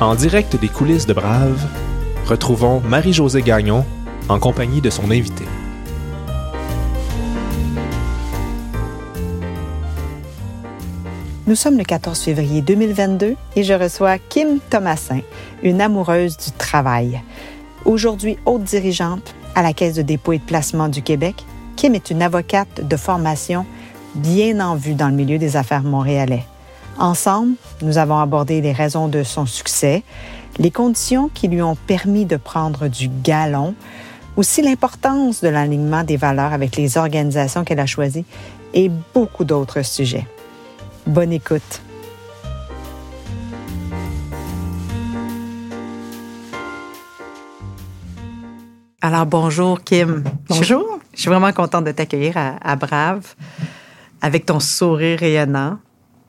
En direct des coulisses de Brave, retrouvons Marie-Josée Gagnon en compagnie de son invité. Nous sommes le 14 février 2022 et je reçois Kim Thomasin, une amoureuse du travail. Aujourd'hui haute dirigeante à la Caisse de dépôt et de placement du Québec, Kim est une avocate de formation bien en vue dans le milieu des affaires montréalais. Ensemble, nous avons abordé les raisons de son succès, les conditions qui lui ont permis de prendre du galon, aussi l'importance de l'alignement des valeurs avec les organisations qu'elle a choisies et beaucoup d'autres sujets. Bonne écoute. Alors bonjour Kim. Bonjour. Je, suis vraiment contente de t'accueillir à, Brave avec ton sourire rayonnant.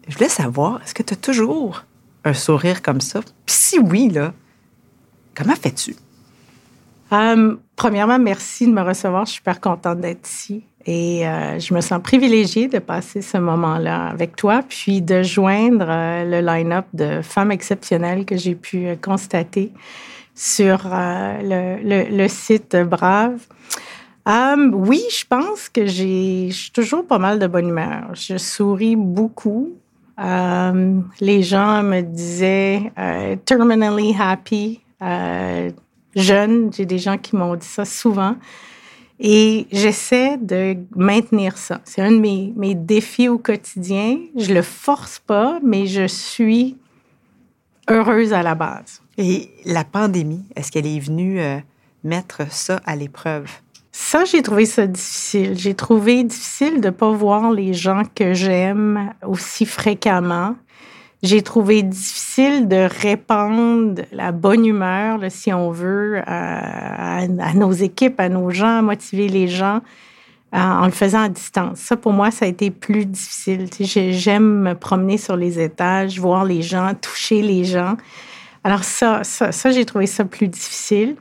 Je voulais savoir, est-ce que tu as toujours un sourire comme ça? Puis si oui, là, comment fais-tu? Euh, premièrement, merci de me recevoir. Je suis super contente d'être ici. Et euh, je me sens privilégiée de passer ce moment-là avec toi, puis de joindre euh, le line-up de femmes exceptionnelles que j'ai pu constater sur le, site Brave. oui, je pense que j'ai, toujours pas mal de bonne humeur. Je souris beaucoup. Les gens me disaient terminally happy. jeune, j'ai des gens qui m'ont dit ça souvent. Et j'essaie de maintenir ça. C'est un de mes, mes, défis au quotidien. Je le force pas, mais je suis heureuse à la base. Et la pandémie, est-ce qu'elle est venue euh, mettre ça à l'épreuve? Ça, j'ai trouvé ça difficile. J'ai trouvé difficile de ne pas voir les gens que j'aime aussi fréquemment. J'ai trouvé difficile de répandre la bonne humeur, si on veut, à, nos équipes, à nos gens, à motiver les gens en le faisant à distance. Ça, pour moi, ça a été plus difficile. J'aime me promener sur les étages, voir les gens, toucher les gens. Alors ça, ça, ça j'ai trouvé ça plus difficile.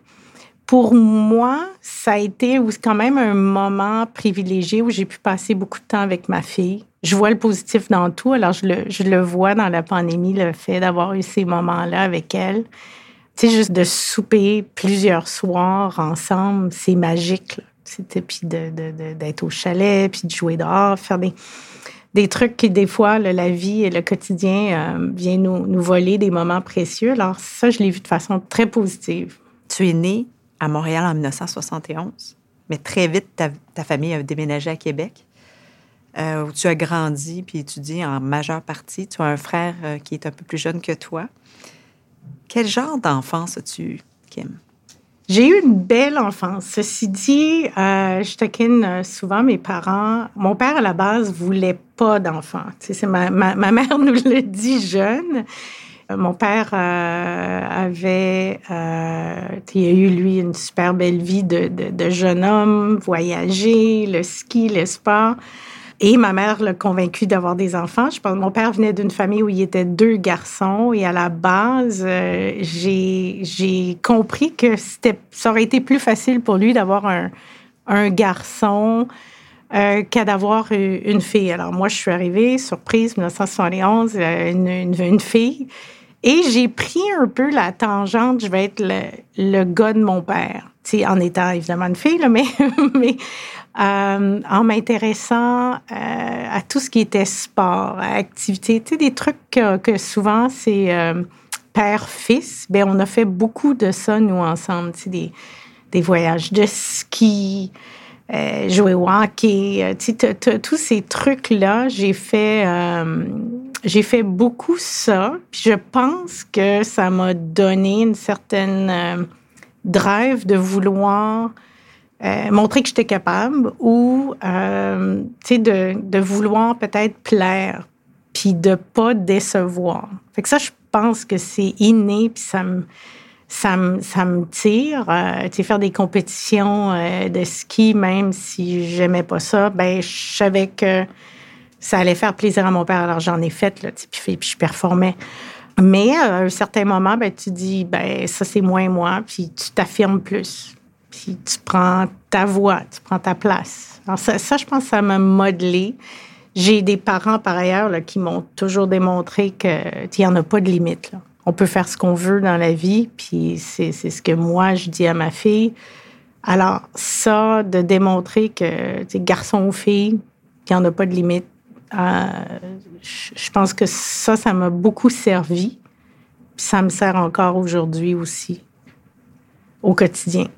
Pour moi, ça a été quand même un moment privilégié où j'ai pu passer beaucoup de temps avec ma fille je vois le positif dans tout. Alors, je le, je le vois dans la pandémie, le fait d'avoir eu ces moments-là avec elle. Tu sais, juste de souper plusieurs soirs ensemble, c'est magique. C'était puis d'être de, de, au chalet, puis de jouer dehors, faire des, des trucs qui, des fois, la vie et le quotidien euh, viennent nous, nous voler des moments précieux. Alors, ça, je l'ai vu de façon très positive. Tu es née à Montréal en 1971, mais très vite, ta, famille a déménagé à Québec. Euh, où tu as grandi puis étudié en majeure partie. Tu as un frère euh, qui est un peu plus jeune que toi. Quel genre d'enfance as-tu, Kim? J'ai eu une belle enfance. Ceci dit, euh, je taquine souvent mes parents. Mon père, à la base, voulait pas ma, ma, ma, mère nous le dit jeune. Mon père avait, il a eu, lui, une super belle vie de, jeune homme, voyager, le ski, le sport. Et ma mère l'a convaincu d'avoir des enfants. Je pense mon père venait d'une famille où il y était deux garçons et à la base, euh, j'ai compris que ça aurait été plus facile pour lui d'avoir un, garçon euh, qu'à d'avoir une fille. Alors moi, je suis arrivée, surprise, 1971, euh, une, une, une fille. Et j'ai pris un peu la tangente, je vais être le, le gars de mon père. en étant évidemment une fille, mais, euh, en m'intéressant euh, à tout ce qui était sport, activité, tu des trucs que, souvent c'est euh, père-fils. Ben, on a fait beaucoup de ça, nous, ensemble, des, des voyages de ski, jouer au hockey, tu tous ces trucs-là, j'ai fait, j'ai fait beaucoup ça. Puis je pense que ça m'a donné une certaine drive de vouloir euh, montrer que j'étais capable ou euh, de, de vouloir peut-être plaire puis de pas décevoir. Ça, je pense que c'est inné puis ça me ça me, ça me tire. Euh, faire des compétitions euh, de ski, même si j'aimais pas ça, ben je savais que ça allait faire plaisir à mon père. Alors j'en ai fait là, puis, puis je performais. Mais à un certain moment, ben, tu dis, ben ça c'est moins moi, puis tu t'affirmes plus puis tu prends ta voix, tu prends ta place. Alors ça, je pense, ça m'a modelé. J'ai des parents, par ailleurs, là, qui m'ont toujours démontré qu'il n'y en a pas de limite. Là. on peut faire ce qu'on veut dans la vie, puis c'est ce que moi, je dis à ma fille. Alors, ça, de démontrer que, garçon ou fille, qu'il n'y en a pas de limite, euh, je pense que ça, ça m'a beaucoup servi. Puis ça me sert encore aujourd'hui aussi, au quotidien.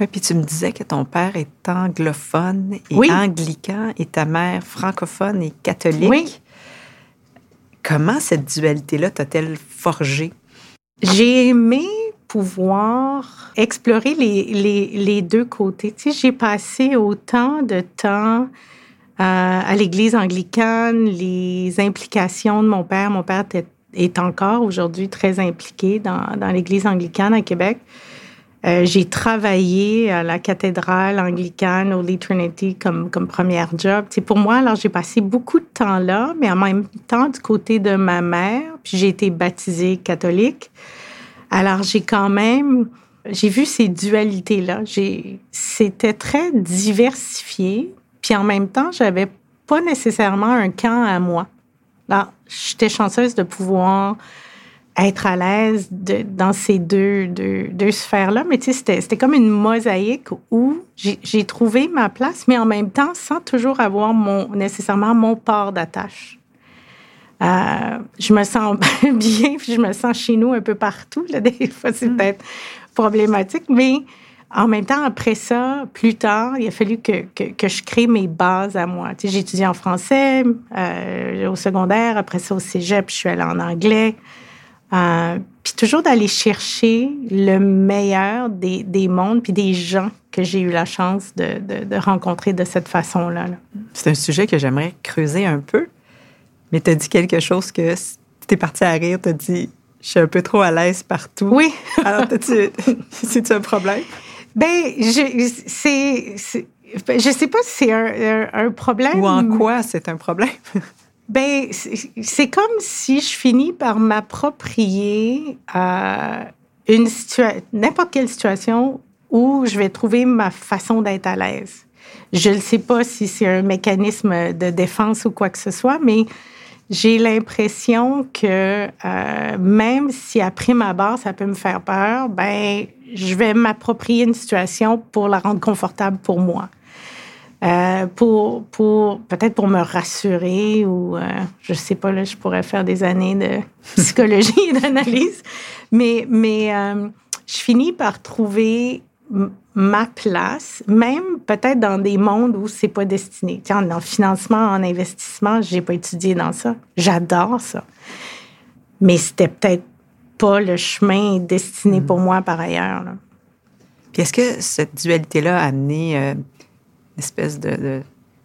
Oui, puis tu me disais que ton père est anglophone et anglican et ta mère francophone et catholique. Oui. Comment cette dualité-là t'a-t-elle forgé? J'ai aimé pouvoir explorer les, les, les deux côtés. Tu sais, j'ai passé autant de temps à l'église anglicane, les implications de mon père. Mon père est encore aujourd'hui très impliqué dans, l'église anglicane à Québec. Euh, j'ai travaillé à la cathédrale anglicane Holy Trinity comme, première job. C'est pour moi, alors j'ai passé beaucoup de temps là, mais en même temps du côté de ma mère, puis j'ai été baptisée catholique. Alors j'ai quand même, j'ai vu ces dualités-là. C'était très diversifié, puis en même temps, j'avais pas nécessairement un camp à moi. Alors, j'étais chanceuse de pouvoir être à l'aise dans ces deux, deux, deux sphères-là. Mais tu sais, c'était comme une mosaïque où j'ai trouvé ma place, mais en même temps, sans toujours avoir mon, nécessairement mon port d'attache. Euh, je me sens bien, puis je me sens chez nous un peu partout. Là, des fois, c'est mm. peut-être problématique, mais en même temps, après ça, plus tard, il a fallu que, que, que je crée mes bases à moi. Tu sais, j'ai étudié en français euh, au secondaire, après ça au cégep, je suis allée en anglais. Euh, puis toujours d'aller chercher le meilleur des, des mondes puis des gens que j'ai eu la chance de, de, rencontrer de cette façon-là. C'est un sujet que j'aimerais creuser un peu, mais tu as dit quelque chose que tu es parti à rire, tu as dit je suis un peu trop à l'aise partout. Oui. Alors, c'est-tu un problème? Ben, je, c'est, je sais pas si c'est un, un, problème. Ou en quoi c'est un problème? Ben, c'est comme si je finis par m'approprier à une situation, n'importe quelle situation où je vais trouver ma façon d'être à l'aise. Je ne sais pas si c'est un mécanisme de défense ou quoi que ce soit, mais j'ai l'impression que euh, même si après ma barre, ça peut me faire peur, ben, je vais m'approprier une situation pour la rendre confortable pour moi. Euh, pour, peut-être pour me rassurer ou euh, je sais pas là je pourrais faire des années de psychologie et d'analyse. Mais mais euh, je finis par trouver ma place même peut-être dans des mondes où c'est pas destiné. Tiens en financement en investissement j'ai pas étudié dans ça. J'adore ça. Mais c'était peut-être pas le chemin destiné mm. pour moi par ailleurs là. Puis est-ce que cette dualité-là a amené une espèce de,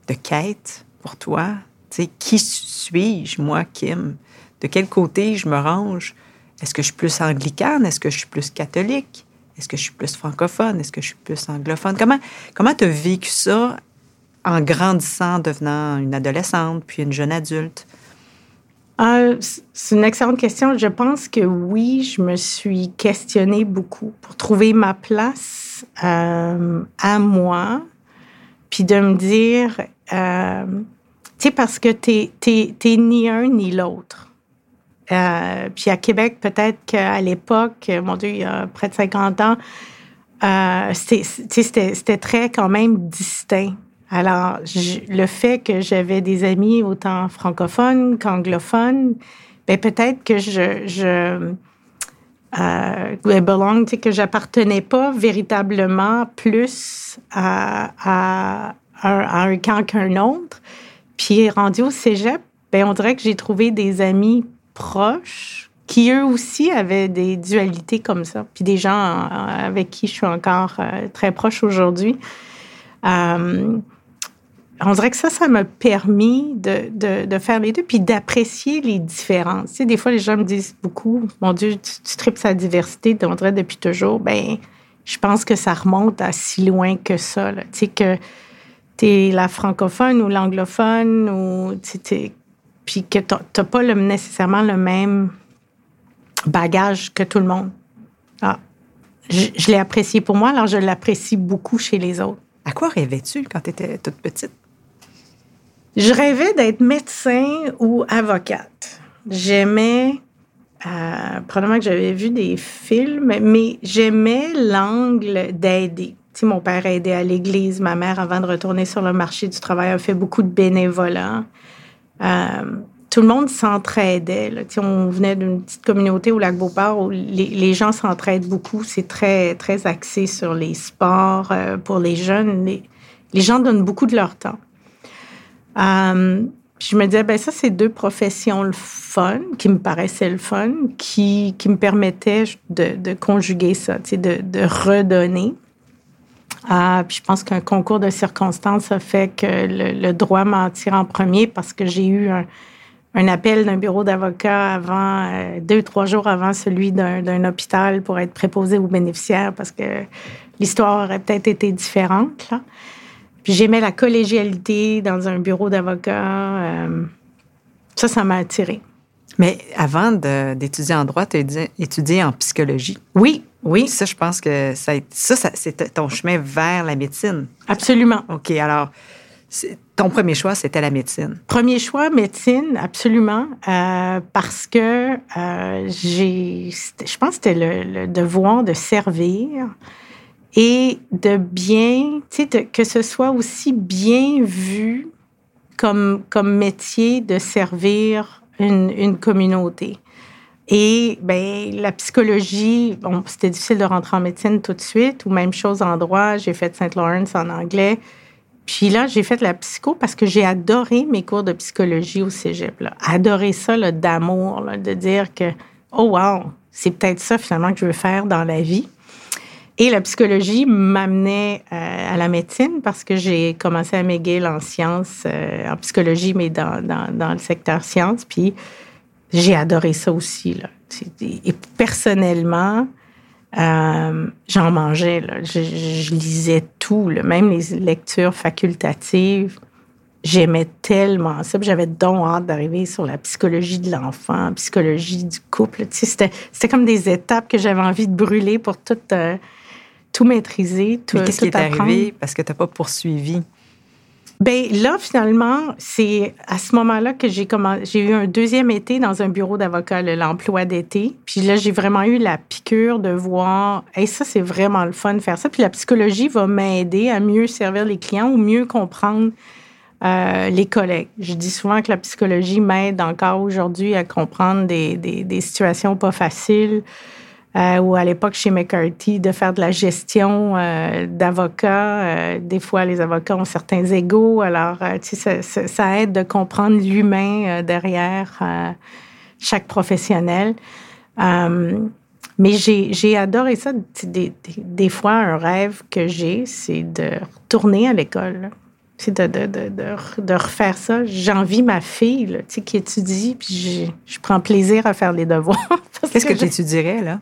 de, quête pour toi? Tu sais, qui suis-je, moi, Kim? De quel côté je me range? Est-ce que je suis plus anglicane? Est-ce que je suis plus catholique? Est-ce que je suis plus francophone? Est-ce que je suis plus anglophone? Comment comment tu as vécu ça en grandissant, devenant une adolescente, puis une jeune adulte? Euh, c'est une excellente question. Je pense que oui, je me suis questionnée beaucoup pour trouver ma place euh, à moi puis de me dire, euh, tu sais, parce que tu n'es ni un ni l'autre. Euh, puis à Québec, peut-être qu'à l'époque, mon Dieu, il y a près de 50 ans, c'était très quand même distinct. Alors, le fait que j'avais des amis autant francophones qu'anglophones, ben peut-être que je, je euh, belong, que j'appartenais pas véritablement plus à, à, un camp qu'un autre. Puis rendu au cégep, ben, on dirait que j'ai trouvé des amis proches qui eux aussi avaient des dualités comme ça, puis des gens euh, avec qui je suis encore euh, très proche aujourd'hui. Euh, on dirait que ça, ça m'a permis de, de, faire les deux, puis d'apprécier les différences. Tu sais, des fois, les gens me disent beaucoup, mon Dieu, tu, tu tripes sa diversité, on dirait depuis toujours. Ben, je pense que ça remonte à si loin que ça. Tu sais, que tu es la francophone ou l'anglophone, ou puis que tu n'as pas nécessairement le même bagage que tout le monde. Ah, je, je l'ai apprécié pour moi, alors je l'apprécie beaucoup chez les autres. À quoi rêvais-tu quand tu étais toute petite? Je rêvais d'être médecin ou avocate. J'aimais Euh, probablement que j'avais vu des films, mais j'aimais l'angle d'aider. Tu sais, mon père aidait à l'église, ma mère, avant de retourner sur le marché du travail, a fait beaucoup de bénévolat. Euh, tout le monde s'entraidait. On venait d'une petite communauté au lac Beauport où les, gens s'entraident beaucoup. C'est très, très axé sur les sports euh, pour les jeunes. Les, gens donnent beaucoup de leur temps. Euh, je me disais, ben ça, c'est deux professions le fun, qui me paraissaient le fun, qui, qui me permettaient de, conjuguer ça, de, de redonner. Ah, puis je pense qu'un concours de circonstances a fait que le, droit m'en tire en premier parce que j'ai eu un, un appel d'un bureau d'avocat avant, euh, deux, trois jours avant celui d'un hôpital pour être préposé aux bénéficiaires parce que l'histoire aurait peut-être été différente. Là. Puis j'aimais la collégialité dans un bureau d'avocat. Euh, ça, ça m'a attiré. Mais avant d'étudier en droit, tu as étudié en psychologie. Oui, oui. Ça, je pense que ça, ça, ça c'est ton chemin vers la médecine. Absolument. OK, alors ton premier choix, c'était la médecine. Premier choix, médecine, absolument, euh, parce que euh, j'ai, je pense que c'était le, devoir de servir et de bien, tu sais, que ce soit aussi bien vu comme, comme métier de servir une, communauté. Et ben la psychologie, c'était difficile de rentrer en médecine tout de suite, ou même chose en droit, j'ai fait Saint Lawrence en anglais. Puis là, j'ai fait la psycho parce que j'ai adoré mes cours de psychologie au cégep. Là. Adoré ça, d'amour, de dire que, oh wow, c'est peut-être ça finalement que je veux faire dans la vie. Et la psychologie m'amenait euh, à la médecine parce que j'ai commencé à m'égayer en sciences, euh, en psychologie, mais dans, dans, le secteur sciences. Puis j'ai adoré ça aussi. Là. Et personnellement, euh, j'en mangeais, là. Je, lisais tout, même les lectures facultatives. J'aimais tellement ça. J'avais donc hâte d'arriver sur la psychologie de l'enfant, psychologie du couple. C'était comme des étapes que j'avais envie de brûler pour tout, euh, tout maîtriser. Tout, Mais qu'est-ce qui est arrivé? parce que tu n'as pas poursuivi? Ben là, finalement, c'est à ce moment-là que j'ai commencé. J'ai eu un deuxième été dans un bureau d'avocat, l'emploi d'été. Puis là, j'ai vraiment eu la piqûre de voir, et ça, c'est vraiment le fun de faire ça. Puis la psychologie va m'aider à mieux servir les clients ou mieux comprendre euh, les collègues. Je dis souvent que la psychologie m'aide encore aujourd'hui à comprendre des, des, des situations pas faciles euh, ou à l'époque chez McCarthy, de faire de la gestion euh, d'avocats. Euh, des fois, les avocats ont certains égaux. Alors, tu sais, ça, ça, aide de comprendre l'humain derrière chaque professionnel. mais j'ai adoré ça. Des, des, fois, un rêve que j'ai, c'est de retourner à l'école. C'est de, de, de, de, refaire ça. J'envie ma fille là, qui étudie, puis je, je prends plaisir à faire les devoirs. Qu'est-ce que, que tu étudierais, là?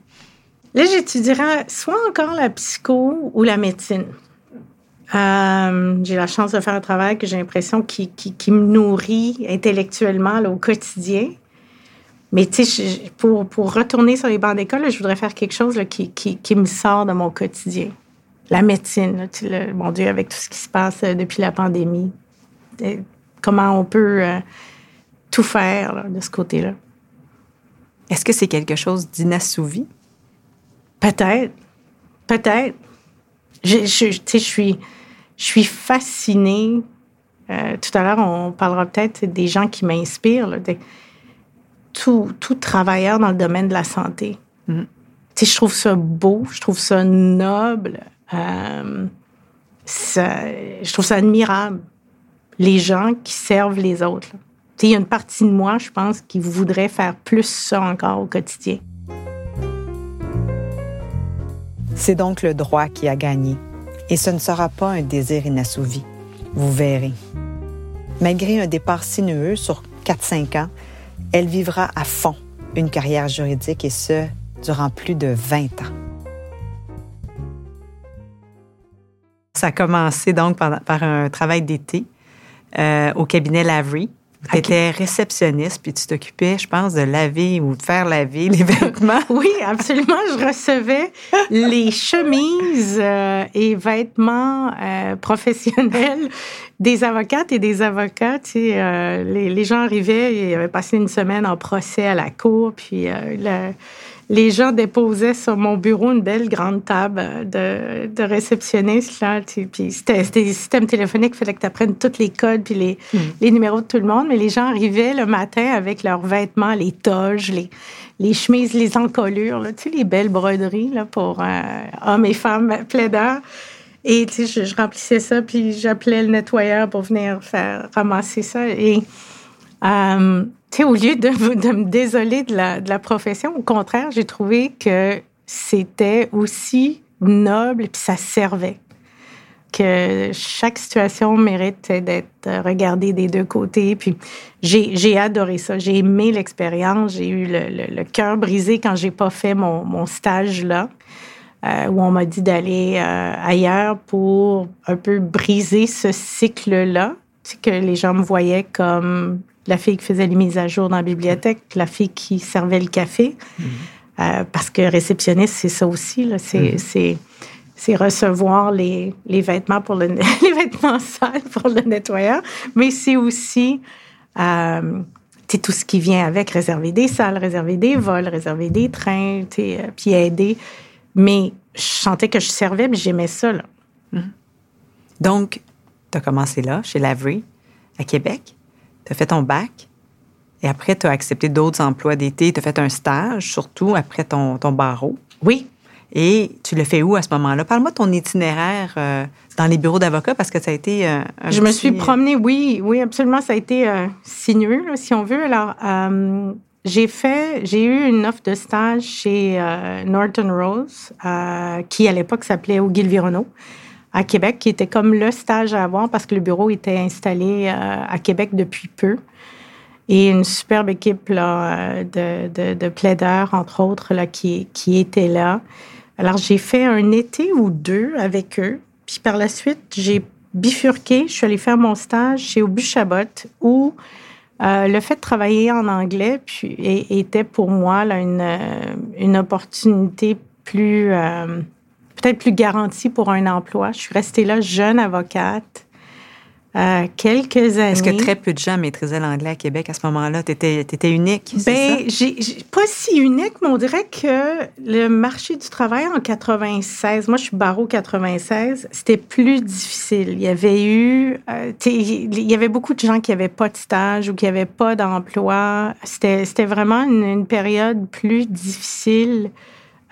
Là, j'étudierais soit encore la psycho ou la médecine. Euh, j'ai la chance de faire un travail que j'ai l'impression qui, me nourrit intellectuellement au quotidien. Mais tu sais, pour, retourner sur les bancs d'école, je voudrais faire quelque chose qui, me sort de mon quotidien. La médecine, là, mon Dieu, avec tout ce qui se passe euh, depuis la pandémie. comment on peut euh, tout faire de ce côté-là. Est-ce que c'est quelque chose d'inassouvi? Peut-être. Peut-être. Je, je, je, suis, je suis fascinée. Euh, tout à l'heure, on parlera peut-être des gens qui m'inspirent, tout, tout travailleur dans le domaine de la santé. Mm. Je trouve ça beau, je trouve ça noble, euh, je trouve ça admirable. Les gens qui servent les autres. Il y a une partie de moi, je pense, qui voudrait faire plus ça encore au quotidien. C'est donc le droit qui a gagné. Et ce ne sera pas un désir inassouvi. Vous verrez. Malgré un départ sinueux sur 4-5 ans, elle vivra à fond une carrière juridique et ce, durant plus de 20 ans. Ça a commencé donc par, un travail d'été euh, au cabinet Lavery tu étais réceptionniste, puis tu t'occupais, je pense, de laver ou de faire laver les vêtements. oui, absolument. Je recevais les chemises euh, et vêtements euh, professionnels des avocates et des avocats. Tu sais, euh, les, les, gens arrivaient, ils avaient passé une semaine en procès à la cour, puis le, les gens déposaient sur mon bureau une belle grande table de, de réceptionniste. Là, puis c'était, des systèmes téléphoniques, il fallait que tu apprennes tous les codes puis les, hmm. les numéros de tout le monde. Mais les gens arrivaient le matin avec leurs vêtements, les toges, les, les chemises, les encolures, là, tu sais, les belles broderies là, pour euh, hommes et femmes plaideurs. Et tu sais, je, remplissais ça, puis j'appelais le nettoyeur pour venir faire ramasser ça. Et euh, au lieu de, me désoler de la, profession, au contraire, j'ai trouvé que c'était aussi noble et ça servait. Que chaque situation mérite d'être regardée des deux côtés. Puis j'ai adoré ça. J'ai aimé l'expérience. J'ai eu le, cœur brisé quand j'ai pas fait mon, stage là. Euh, où on m'a dit d'aller euh, ailleurs pour un peu briser ce cycle-là. C'est que les gens me voyaient comme la fille qui faisait les mises à jour dans la bibliothèque, la fille qui servait le café. Mhm. Euh, parce que réceptionniste, c'est ça aussi. Mhm. C'est, recevoir les, vêtements pour le les vêtements sales pour le nettoyeur, mais c'est aussi euh, tout ce qui vient avec, réserver des salles, réserver des vols, réserver des trains, euh, puis aider. Mais je sentais que je servais, mais j'aimais ça. Là. Mhm. Donc, tu as commencé là, chez Lavery, à Québec tu as fait ton bac et après, tu as accepté d'autres emplois d'été. Tu as fait un stage, surtout après ton, ton barreau. Oui. Et tu le fais où à ce moment-là? Parle-moi de ton itinéraire euh, dans les bureaux d'avocats parce que ça a été euh, un Je me suis promenée, oui, oui, absolument. Ça a été euh, sinueux, si on veut. Alors, j'ai fait, j'ai eu une offre de stage chez Norton Rose, qui à l'époque s'appelait O'Gill Renault à Québec, qui était comme le stage à avoir parce que le bureau était installé euh, à Québec depuis peu. Et une superbe équipe là, de, de, de plaideurs, entre autres, qui, qui était là. Alors, j'ai fait un été ou deux avec eux. Puis par la suite, j'ai bifurqué. Je suis allée faire mon stage chez Aubu Chabot, où euh, le fait de travailler en anglais était pour moi euh, une opportunité plus peut-être plus garantie pour un emploi. Je suis restée là jeune avocate. Euh, quelques années. Est-ce que très peu de gens maîtrisaient l'anglais à Québec à ce moment-là? Tu étais, unique? Ben, j'ai, pas si unique, mais on dirait que le marché du travail en 96, moi je suis barreau 96, c'était plus difficile. Il y avait eu, euh, il y avait beaucoup de gens qui n'avaient pas de stage ou qui n'avaient pas d'emploi. C'était, vraiment une période plus difficile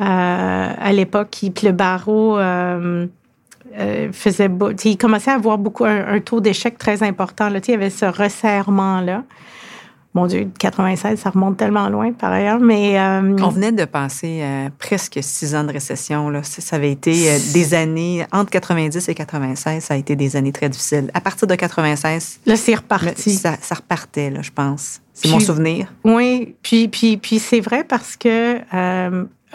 à l'époque. Puis le barreau euh, euh, faisait. Il commençait à avoir beaucoup un, taux d'échec très important. Là. Il y avait ce resserrement-là. Mon Dieu, 96, ça remonte tellement loin par ailleurs, mais... On venait de passer presque six ans de récession. Là. Ça, avait été des années, entre 90 et 96, ça a été des années très difficiles. À partir de 96... Là, c'est reparti. Ça, ça, repartait, là, je pense. C'est mon souvenir. Oui, puis, puis, puis c'est vrai parce que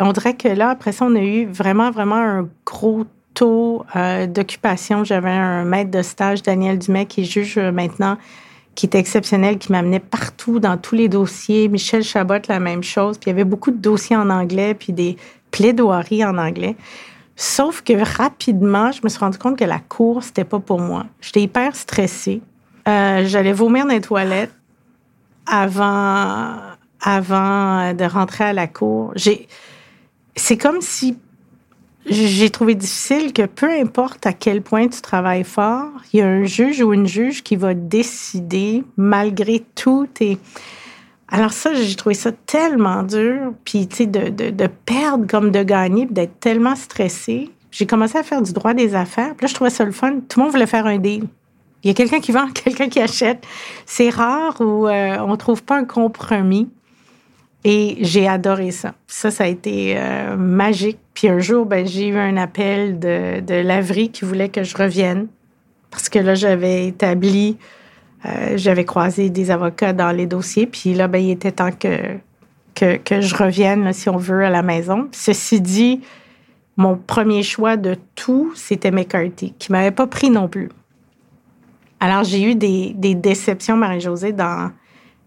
on dirait que là, après ça, on a eu vraiment, vraiment un gros taux euh, d'occupation. J'avais un maître de stage, Daniel Dumais, qui juge euh, maintenant, qui était exceptionnel, qui m'amenait partout dans tous les dossiers. Michel Chabot, la même chose. Puis il y avait beaucoup de dossiers en anglais, puis des plaidoiries en anglais. Sauf que rapidement, je me suis rendu compte que la cour, c'était pas pour moi. J'étais hyper stressée. Euh, j'allais vomir dans les toilettes avant, avant de rentrer à la cour. J'ai, c'est comme si j'ai trouvé difficile que peu importe à quel point tu travailles fort, il y a un juge ou une juge qui va décider malgré tout. Alors ça, j'ai trouvé ça tellement dur. Puis, tu sais, de, de, perdre comme de gagner, d'être tellement stressé. J'ai commencé à faire du droit des affaires. Puis là, je trouvais ça le fun. Tout le monde voulait faire un deal. Il y a quelqu'un qui vend, quelqu'un qui achète. C'est rare où euh, on ne trouve pas un compromis. Et j'ai adoré ça. Ça, ça a été euh, magique. Puis un jour, ben, j'ai eu un appel de, de Lavry qui voulait que je revienne parce que là, j'avais établi, euh, j'avais croisé des avocats dans les dossiers. Puis là, ben, il était temps que, que, que je revienne, si on veut, à la maison. Ceci dit, mon premier choix de tout, c'était McCarthy, qui m'avait pas pris non plus. Alors, j'ai eu des, des déceptions, Marie-Josée, dans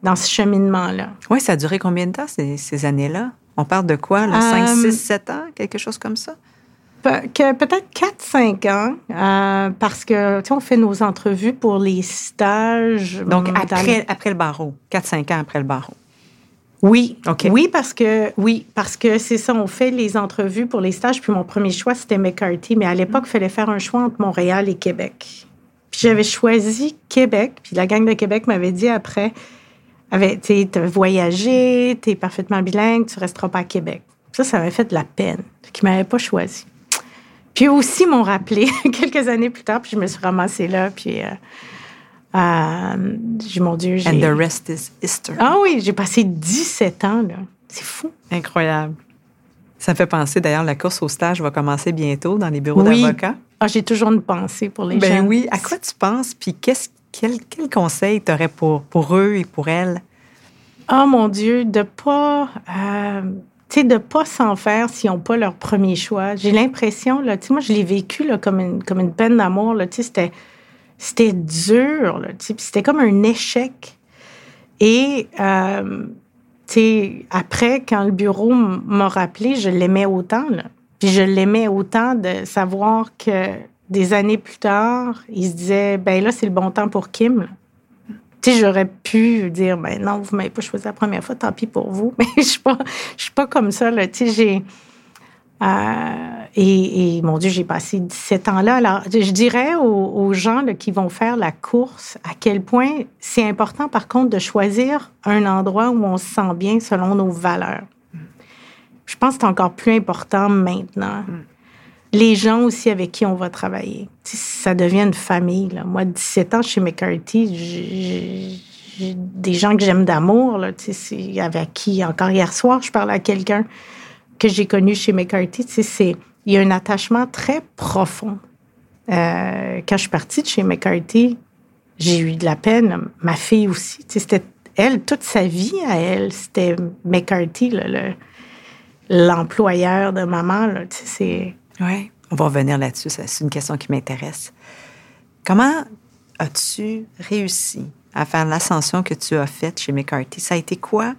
dans ce cheminement-là. Oui, ça a duré combien de temps, ces, ces années-là? On parle de quoi, là? 5, 6, 7 ans, quelque chose comme ça? que peut-être 4-5 ans, euh, parce que, tu sais, on fait nos entrevues pour les stages. Donc, après, après le barreau, 4-5 ans après le barreau. Oui, OK. oui parce que oui parce que c'est ça. On fait les entrevues pour les stages. Puis mon premier choix c'était McCarthy, mais à l'époque il fallait faire un choix entre Montréal et Québec. Puis j'avais choisi Québec. Puis la gang de Québec m'avait dit après, tu as voyagé, tu es parfaitement bilingue, tu resteras pas à Québec. Ça, ça m'avait fait de la peine. Qu'ils m'avaient pas choisi. Puis aussi m'ont rappelé quelques années plus tard, puis je me suis ramassée là, puis euh, euh, mon Dieu, j'ai... And the rest is history. Ah oui, j'ai passé 17 ans, là. C'est fou. Incroyable. Ça me fait penser, d'ailleurs, la course au stage va commencer bientôt dans les bureaux d'avocats. Ah, j'ai toujours une pensée pour les ben oui. À quoi tu penses? Puis qu'est-ce, quel, quel conseil tu aurais pour, pour eux et pour elles? Oh mon Dieu, de pas... Euh, de pas s'en faire s'ils n'ont pas leur premier choix. J'ai l'impression, là, tu moi, je l'ai vécu là, comme, une, comme une peine d'amour. Là, tu sais, c'était, c'était dur, là, tu sais, c'était comme un échec. Et, euh, tu sais, après, quand le bureau m'a rappelé, je l'aimais autant, là. Puis je l'aimais autant de savoir que des années plus tard, il se disait, ben là, c'est le bon temps pour Kim. Tu sais, j'aurais pu dire, ben non, vous m'avez pas choisi la première fois, tant pis pour vous. Mais je suis pas, je suis pas comme ça. Tu sais, j'ai. Euh, et, mon Dieu, j'ai passé 17 ans là. Alors, je dirais aux, gens là, qui vont faire la course à quel point c'est important, par contre, de choisir un endroit où on se sent bien selon nos valeurs. Je pense que c'est encore plus important maintenant. Mm les gens aussi avec qui on va travailler. Ça devient une famille. Là. Moi, 17 ans chez McCarthy, j'ai des gens que j'aime d'amour, avec qui, encore hier soir, je parlais à quelqu'un que j'ai connu chez McCarthy. C'est, il y a un attachement très profond. Euh, quand je suis partie de chez McCarthy, j'ai eu de la peine. Ma fille aussi. C'était elle, toute sa vie à elle, c'était McCarthy, l'employeur de maman. C'est oui, on va revenir là-dessus. C'est une question qui m'intéresse. Comment as-tu réussi à faire l'ascension que tu as faite chez McCarthy? Ça a été quoi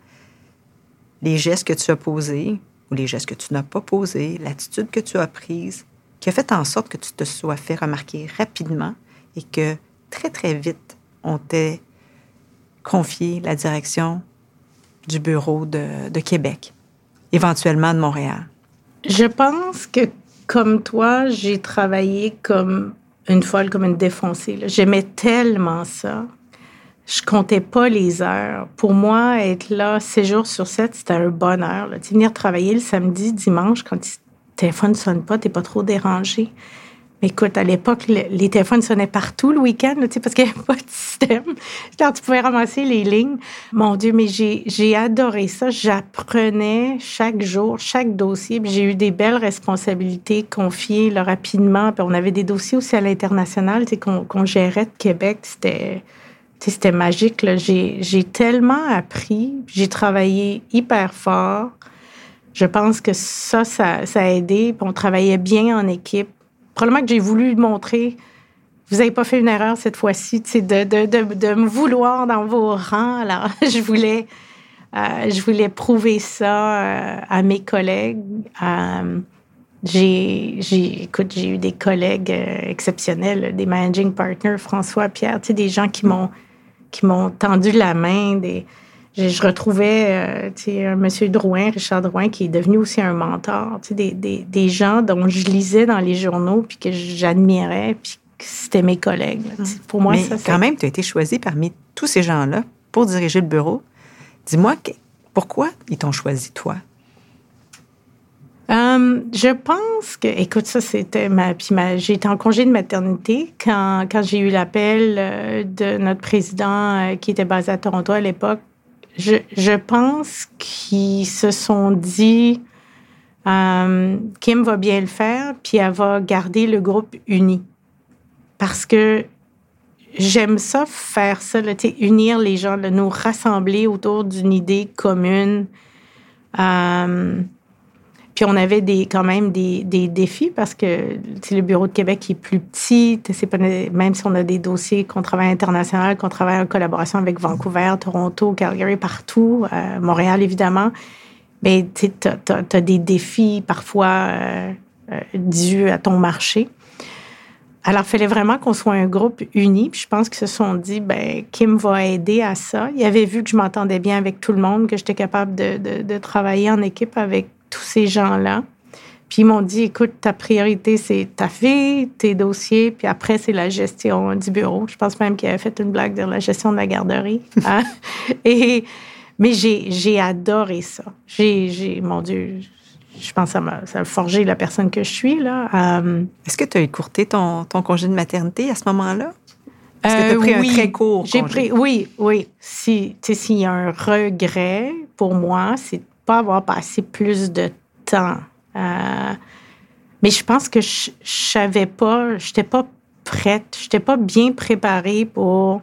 les gestes que tu as posés ou les gestes que tu n'as pas posés, l'attitude que tu as prise, qui a fait en sorte que tu te sois fait remarquer rapidement et que très, très vite, on t'ait confié la direction du bureau de, de Québec, éventuellement de Montréal? Je pense que comme toi, j'ai travaillé comme une folle, comme une défoncée. J'aimais tellement ça. Je comptais pas les heures. Pour moi, être là 6 jours sur 7, c'était un bonheur. Là. venir travailler le samedi, dimanche, quand le téléphone ne sonne pas, tu n'es pas trop dérangé écoute, à l'époque, les téléphones sonnaient partout le week-end, parce qu'il n'y avait pas de système. Tu pouvais ramasser les lignes. Mon Dieu, mais j'ai adoré ça. J'apprenais chaque jour, chaque dossier. J'ai eu des belles responsabilités confiées rapidement. On avait des dossiers aussi à l'international qu'on gérait de Québec. C'était c'était magique. J'ai tellement appris. J'ai travaillé hyper fort. Je pense que ça, ça, ça a aidé. On travaillait bien en équipe probablement que j'ai voulu montrer, vous n'avez pas fait une erreur cette fois-ci, de, de, me vouloir dans vos rangs. Alors, je voulais, euh, je voulais prouver ça euh, à mes collègues. Euh, j'ai, écoute, j'ai eu des collègues exceptionnels, des managing partners, François, Pierre, des gens qui m'ont, qui m'ont tendu la main, je, retrouvais euh, un monsieur Drouin, Richard Drouin, qui est devenu aussi un mentor, des, des, des, gens dont je lisais dans les journaux, puis que j'admirais, puis que c'était mes collègues. Pour moi, Mais quand même, tu as été choisi parmi tous ces gens-là pour diriger le bureau. Dis-moi, pourquoi ils t'ont choisi, toi? Hum, je pense que, écoute, ça, c'était ma. Puis ma, j'ai été en congé de maternité quand, quand j'ai eu l'appel euh, de notre président euh, qui était basé à Toronto à l'époque je, je pense qu'ils se sont dit euh, Kim va bien le faire, puis elle va garder le groupe uni. Parce que j'aime ça, faire ça, là, unir les gens, là, nous rassembler autour d'une idée commune. Euh, on avait des, quand même des, des défis parce que le bureau de Québec est plus petit. C'est pas, même si on a des dossiers qu'on travaille international, qu'on travaille en collaboration avec Vancouver, Toronto, Calgary, partout, euh, Montréal évidemment, mais tu as, des défis parfois euh, dû à ton marché. Alors, il fallait vraiment qu'on soit un groupe uni. Puis je pense qu'ils se sont dit, ben, Kim va aider à ça. Ils avaient vu que je m'entendais bien avec tout le monde, que j'étais capable de, de, de, travailler en équipe avec tous ces gens-là. Puis ils m'ont dit, écoute, ta priorité, c'est ta fille, tes dossiers, puis après, c'est la gestion du bureau. Je pense même qu'il avait fait une blague de la gestion de la garderie. Hein. Et, mais j'ai adoré ça. J'ai, mon Dieu, je pense que ça m'a, forgé la personne que je suis. Là. Euh, Est-ce que tu as écourté ton, ton congé de maternité à ce moment-là? Est-ce que tu as pris oui, un très court pris, Oui, oui. Si, s'il y a un regret pour moi, c'est avoir passé plus de temps. Euh, mais je pense que je, pas, je n'étais pas prête, je n'étais pas bien préparée pour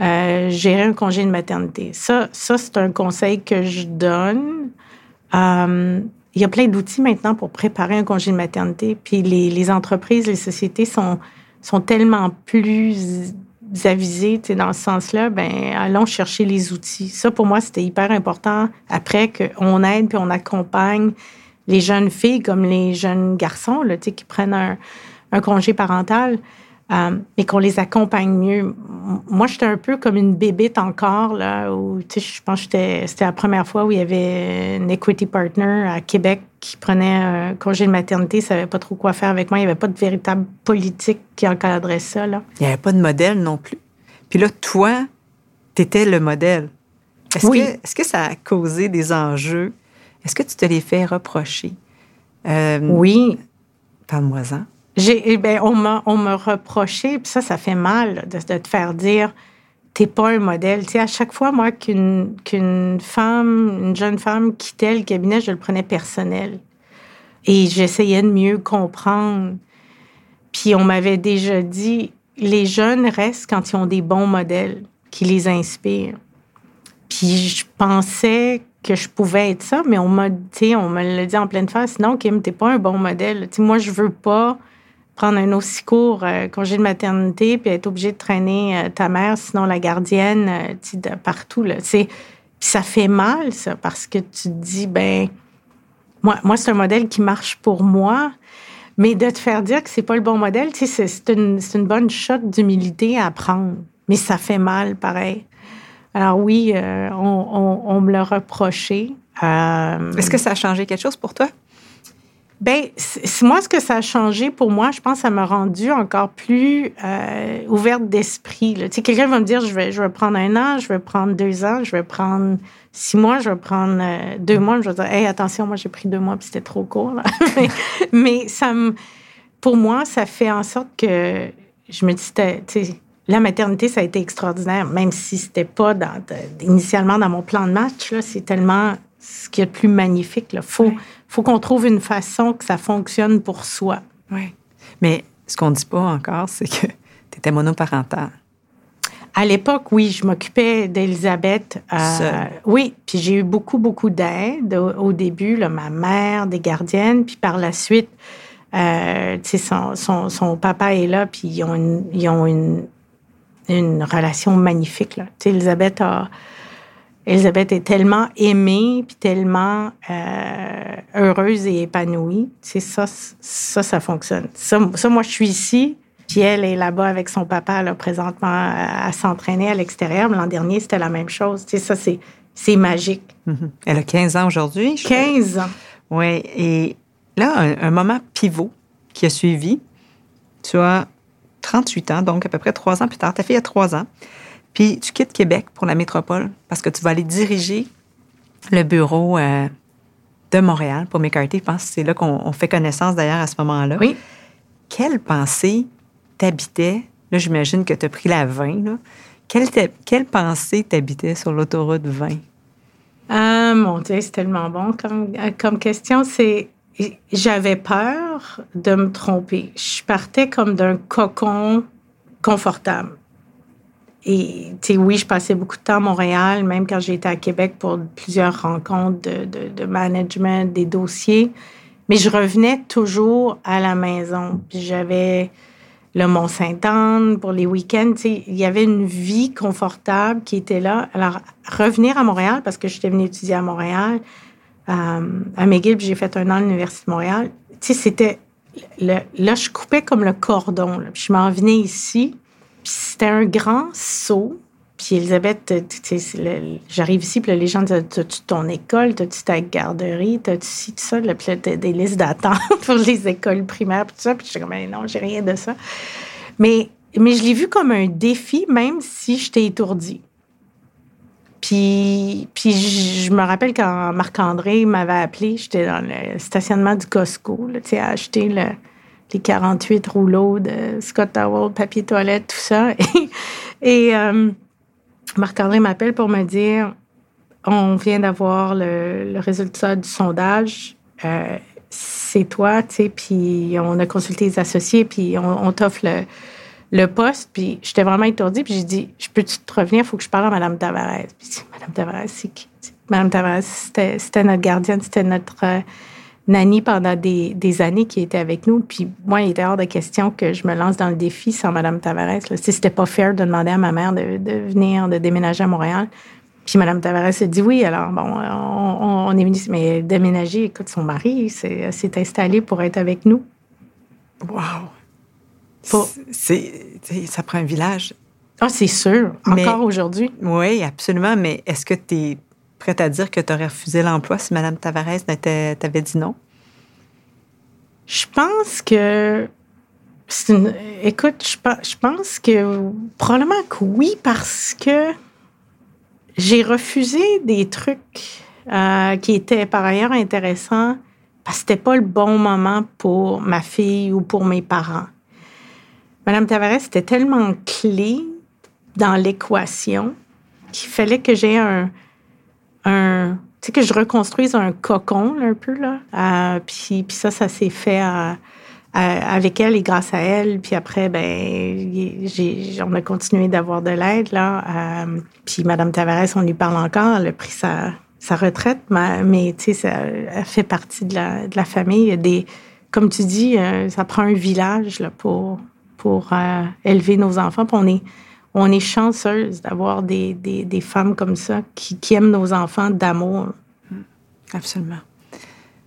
euh, gérer un congé de maternité. Ça, ça c'est un conseil que je donne il y a plein d'outils maintenant pour préparer un congé de maternité. Puis les, les entreprises, les sociétés sont, sont tellement plus avisées dans ce sens-là. Ben, allons chercher les outils. Ça, pour moi, c'était hyper important. Après qu'on aide puis on accompagne les jeunes filles comme les jeunes garçons là, qui prennent un, un congé parental. Euh, et qu'on les accompagne mieux. Moi, j'étais un peu comme une bébite encore, là, où, tu sais, je pense que c'était la première fois où il y avait un equity partner à Québec qui prenait un congé de maternité, ne savait pas trop quoi faire avec moi. Il n'y avait pas de véritable politique qui encadrait ça, là. Il n'y avait pas de modèle non plus. Puis là, toi, tu étais le modèle. Est-ce que, est que ça a causé des enjeux? Est-ce que tu te les fais reprocher? Euh, oui. Parle-moi-en. Eh ben, on m'a, reproché, puis ça, ça fait mal de, te faire dire, t'es pas un modèle. Tu à chaque fois, moi, qu'une, femme, une jeune femme quittait le cabinet, je le prenais personnel. Et j'essayais de mieux comprendre. Puis on m'avait déjà dit, les jeunes restent quand ils ont des bons modèles qui les inspirent. Puis je pensais que je pouvais être ça, mais on m'a, on me l'a dit en pleine face, non, Kim, t'es pas un bon modèle. Tu moi, je veux pas prendre un aussi court euh, congé de maternité puis être obligé de traîner euh, ta mère, sinon la gardienne, euh, partout. Là. Ça fait mal, ça, parce que tu te dis, ben, moi, moi c'est un modèle qui marche pour moi, mais de te faire dire que c'est pas le bon modèle, c'est, une, une bonne shot d'humilité à prendre, mais ça fait mal, pareil. Alors oui, on, on, on, me l'a reproché. Est-ce que ça a changé quelque chose pour toi? Ben, moi, ce que ça a changé pour moi, je pense, ça m'a rendu encore plus euh, ouverte d'esprit. Tu sais, quelqu'un va me dire, je vais, je vais prendre un an, je vais prendre deux ans, je vais prendre six mois, je vais prendre euh, deux mois. Je vais dire, hey, attention, moi, j'ai pris deux mois, puis c'était trop court. mais, ça pour moi, ça fait en sorte que je me dis, tu sais, la maternité, ça a été extraordinaire, même si c'était pas dans, initialement dans mon plan de match. C'est tellement ce qui est le plus magnifique. Il faut, faut qu'on trouve une façon que ça fonctionne pour soi. Oui. Mais ce qu'on ne dit pas encore, c'est que tu étais monoparentale. À l'époque, oui, je m'occupais d'Elisabeth. Euh, oui, puis j'ai eu beaucoup, beaucoup d'aide au, début, là, ma mère, des gardiennes, puis par la suite, euh, son, son, son, papa est là, puis ils ont une, ils ont une, une relation magnifique. Là. Elisabeth a, Elisabeth est tellement aimée, puis tellement euh, heureuse et épanouie. C'est ça, ça, ça fonctionne. Ça, moi, je suis ici, puis elle est là-bas avec son papa, là, présentement, à, s'entraîner à l'extérieur. L'an dernier, c'était la même chose. Tu sais, ça, c'est, c'est magique. Mm-hmm. Elle a 15 ans aujourd'hui. 15 ans. Oui, et là, un, un, moment pivot qui a suivi. Tu as 38 ans, donc à peu près trois ans plus tard. Ta fille a trois ans. Puis tu quittes Québec pour la métropole parce que tu vas aller diriger le bureau euh, de Montréal pour McCarthy. Je pense que c'est là qu'on fait connaissance d'ailleurs à ce moment-là. Oui. Quelle pensée t'habitait? Là, j'imagine que tu as pris la 20. Là. Quelle, quelle pensée t'habitait sur l'autoroute 20? Ah, mon Dieu, c'est tellement bon comme, comme question. C'est j'avais peur de me tromper. Je partais comme d'un cocon confortable. Et, tu sais, oui, je passais beaucoup de temps à Montréal, même quand j'étais à Québec pour plusieurs rencontres de, de, de, management, des dossiers. Mais je revenais toujours à la maison. Puis j'avais le Mont-Saint-Anne pour les week-ends. Tu sais, il y avait une vie confortable qui était là. Alors, revenir à Montréal, parce que j'étais venue étudier à Montréal, euh, à McGill, j'ai fait un an à l'Université de Montréal. C'était là, je coupais comme le cordon. Puis je m'en venais ici. C'était un grand saut. Puis Elisabeth, j'arrive ici, puis les gens disent T'as-tu ton école? T'as-tu ta garderie? T'as-tu ci, tout ça? Puis là, des listes d'attente pour les écoles primaires, tout ça. Puis je suis comme Non, j'ai rien de ça. Mais, je l'ai vu comme un défi, même si j'étais étourdie. Puis, puis je me rappelle quand Marc-André m'avait appelé, j'étais dans le stationnement du Costco, là, à acheter les 48 rouleaux de Scott Towel, papier toilette, tout ça. Et, euh, Marc-André m'appelle pour me dire on vient d'avoir le, résultat du sondage. Euh, c'est toi, tu sais, puis on a consulté les associés, puis on t'offre le, poste, puis j'étais vraiment étourdie, puis j'ai dit, je peux-tu te revenir, il faut que je parle à Mme Tavares. Puis Mme Tavares, c'est qui? Mme Tavares, c'était notre gardienne, c'était notre euh, nanny pendant des, des, années qui était avec nous. Puis moi, il était hors de question que je me lance dans le défi sans Mme Tavares. Là. C'était pas fair de demander à ma mère de, de, venir, de déménager à Montréal. Puis Mme Tavares a dit oui. Alors, bon, on, on est venu, mais déménager, écoute, son mari s'est installé pour être avec nous. Wow! C'est, ça prend un village. Ah, c'est sûr, encore aujourd'hui. Oui, absolument. Mais est-ce que tu es prête à dire que tu aurais refusé l'emploi si Mme Tavares t'avait dit non? Je pense que. écoute, je, pense que probablement que oui, parce que j'ai refusé des trucs euh, qui étaient par ailleurs intéressants parce que c'était pas le bon moment pour ma fille ou pour mes parents. Madame Tavares était tellement clé dans l'équation qu'il fallait que j'ai un, un tu sais, que je reconstruise un cocon un peu là. Euh, puis, puis ça, ça s'est fait avec elle et grâce à elle. Puis après, ben, on a continué d'avoir de l'aide là. Euh, puis Madame Tavares, on lui parle encore. Elle a pris sa, sa retraite, mais, tu sais, elle fait partie de la, de la famille. des, comme tu dis, euh, ça prend un village là pour pour élever nos enfants. on est, on est chanceuse d'avoir des, des, femmes comme ça qui, qui aiment nos enfants d'amour. Absolument.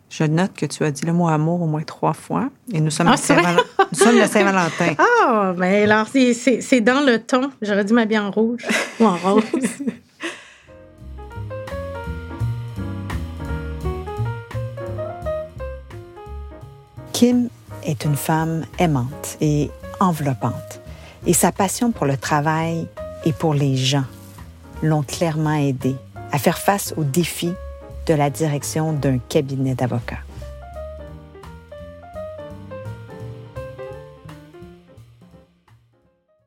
Je note que tu as dit le mot amour au moins trois fois. Et nous sommes, ah, nous sommes le Saint-Valentin. Ah, mais alors, c'est dans le ton. J'aurais dû m'habiller en rouge ou en rose. Kim est une femme aimante et enveloppante. Et sa passion pour le travail et pour les gens l'ont clairement aidé à faire face aux défis de la direction d'un cabinet d'avocats.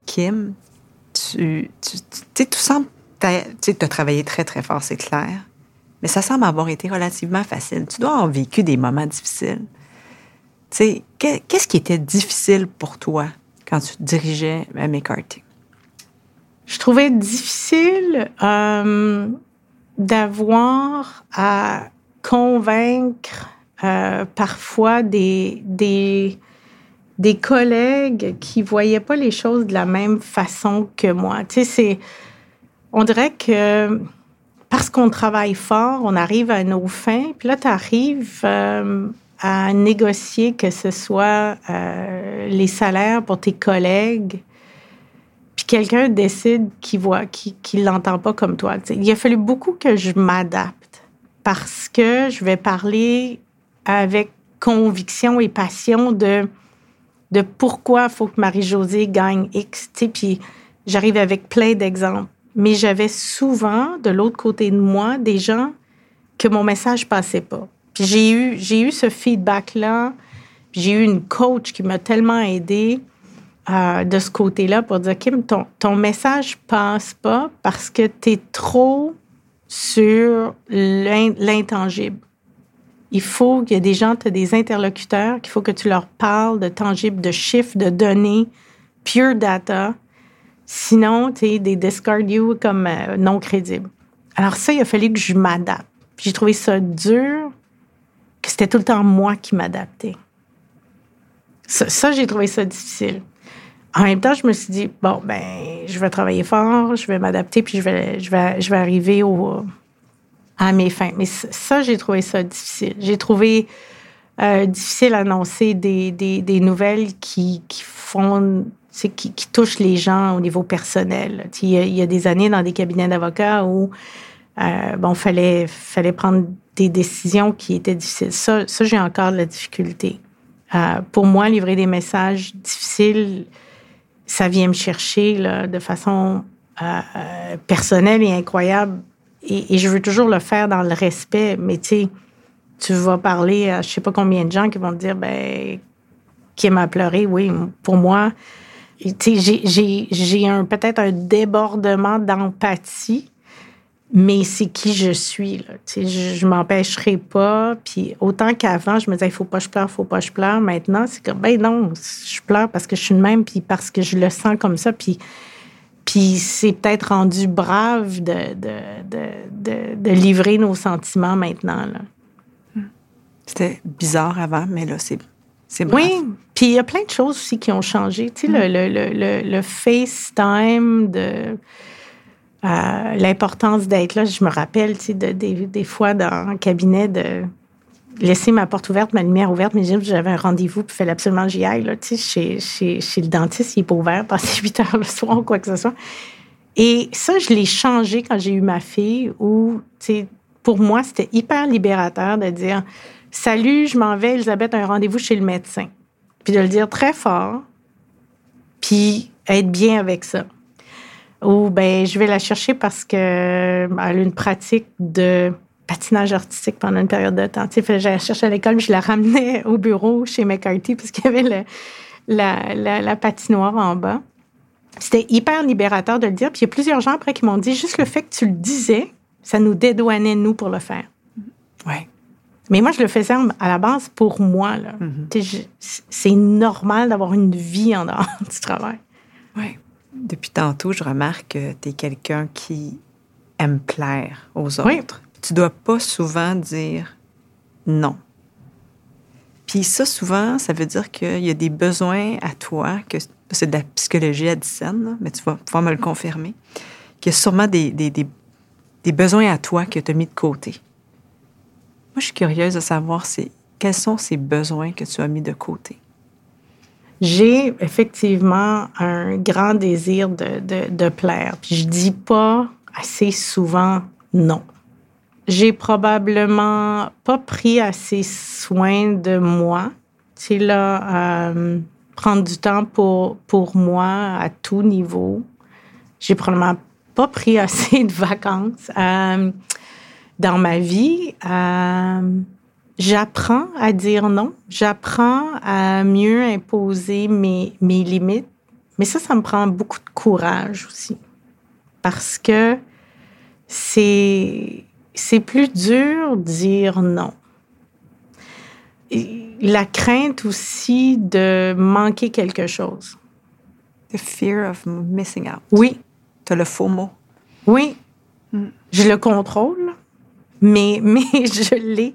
Kim, tu, tu, tu, tu sembles, tu as travaillé très, très fort, c'est clair, mais ça semble avoir été relativement facile. Tu dois avoir vécu des moments difficiles. Qu'est-ce qui était difficile pour toi? Quand tu dirigeais McCarthy? Je trouvais difficile euh, d'avoir à convaincre euh, parfois des, des, collègues qui voyaient pas les choses de la même façon que moi. Tu sais, on dirait que parce qu'on travaille fort, on arrive à nos fins, puis là, tu arrives euh, à négocier que ce soit euh, les salaires pour tes collègues, puis quelqu'un décide qu'il voit, qui qui l'entend pas comme toi. il a fallu beaucoup que je m'adapte parce que je vais parler avec conviction et passion de de pourquoi il faut que Marie-Josée gagne X. Puis j'arrive avec plein d'exemples. Mais j'avais souvent, de l'autre côté de moi, des gens que mon message passait pas j'ai eu, j'ai eu ce feedback-là. J'ai eu une coach qui m'a tellement aidée euh, de ce côté-là pour dire Kim, ton, ton message passe pas parce que tu es trop sur l'intangible. Il faut qu'il y ait des gens, tu as des interlocuteurs, qu'il faut que tu leur parles de tangible, de chiffres, de données, pure data. Sinon, tu es des discard you comme euh, non crédibles. Alors ça, il a fallu que je m'adapte. J'ai trouvé ça dur que c'était tout le temps moi qui m'adaptais. Ça, j'ai trouvé ça difficile. En même temps, je me suis dit, bon, ben, je vais travailler fort, je vais m'adapter, puis je vais, je vais, je vais arriver au, à mes fins. Mais ça, j'ai trouvé ça difficile. J'ai trouvé euh, difficile à annoncer des, des, des nouvelles qui, qui font qui, qui touchent les gens au niveau personnel. Il y, a, il y a des années dans des cabinets d'avocats où euh, bon, fallait fallait prendre des décisions qui étaient difficiles. Ça, ça j'ai encore de la difficulté. Euh, pour moi, livrer des messages difficiles, ça vient me chercher de façon euh, personnelle et incroyable. Et, je veux toujours le faire dans le respect. Mais tu tu vas parler à je sais pas combien de gens qui vont te dire, ben, qui m'a pleuré. Oui, pour moi, tu sais, j'ai peut-être un débordement d'empathie mais c'est qui je suis. Là. Tu sais, je, je m'empêcherai pas. Puis autant qu'avant, je me disais, il faut pas que je pleure, il faut pas que je pleure. Maintenant, c'est comme, ben non, je pleure parce que je suis de même, puis parce que je le sens comme ça. Puis, puis c'est peut-être rendu brave de, de, de, de, de livrer nos sentiments maintenant. Là. C'était bizarre avant, mais là, c'est. Oui, puis il y a plein de choses aussi qui ont changé. Tu sais, mm. le, le, le, le, FaceTime de euh, l'importance d'être là. Je me rappelle, tu sais, de, des, fois dans un cabinet de laisser ma porte ouverte, ma lumière ouverte, mais j'avais un rendez-vous, puis il fallait absolument que j'y aille. Là, tu sais, chez, chez, chez le dentiste, il n'est pas ouvert passer 8 heures le soir ou quoi que ce soit. Et ça, je l'ai changé quand j'ai eu ma fille, où, tu sais, pour moi, c'était hyper libérateur de dire Salut, je m'en vais, Elisabeth, un rendez-vous chez le médecin. Puis de le dire très fort, puis être bien avec ça ou ben je vais la chercher parce que ben, elle a une pratique de patinage artistique pendant une période de temps. Tu sais, je la cherchais à l'école, je la ramenais au bureau chez McCarthy parce qu'il y avait le, la, la, la, patinoire en bas. C'était hyper libérateur de le dire. Puis il y a plusieurs gens après qui m'ont dit juste le fait que tu le disais, ça nous dédouanait, nous, pour le faire. Ouais. Mais moi, je le faisais à la base pour moi. Là. Mm-hmm. C'est normal d'avoir une vie en dehors du travail. Oui. Depuis tantôt, je remarque que tu es quelqu'un qui aime plaire aux autres. Oui. Tu dois pas souvent dire non. Puis ça, souvent, ça veut dire qu'il y a des besoins à toi, que c'est de la psychologie à scène, mais tu vas pouvoir me le confirmer, qu'il y a sûrement des, des, des, des besoins à toi que tu as mis de côté. Moi, je suis curieuse de savoir quels sont ces besoins que tu as mis de côté? J'ai effectivement un grand désir de, de, de plaire. Puis je dis pas assez souvent non. J'ai probablement pas pris assez soin de moi. Sais, là, euh, prendre du temps pour, pour moi à tout niveau. J'ai probablement pas pris assez de vacances euh, dans ma vie. Euh, j'apprends à dire non, j'apprends à mieux imposer mes, mes limites, mais ça, ça me prend beaucoup de courage aussi. Parce que c'est, c'est plus dur de dire non. Et la crainte aussi de manquer quelque chose. The fear of missing out. Oui. Tu as le faux mot. Oui. Mm. Je le contrôle, mais, mais je l'ai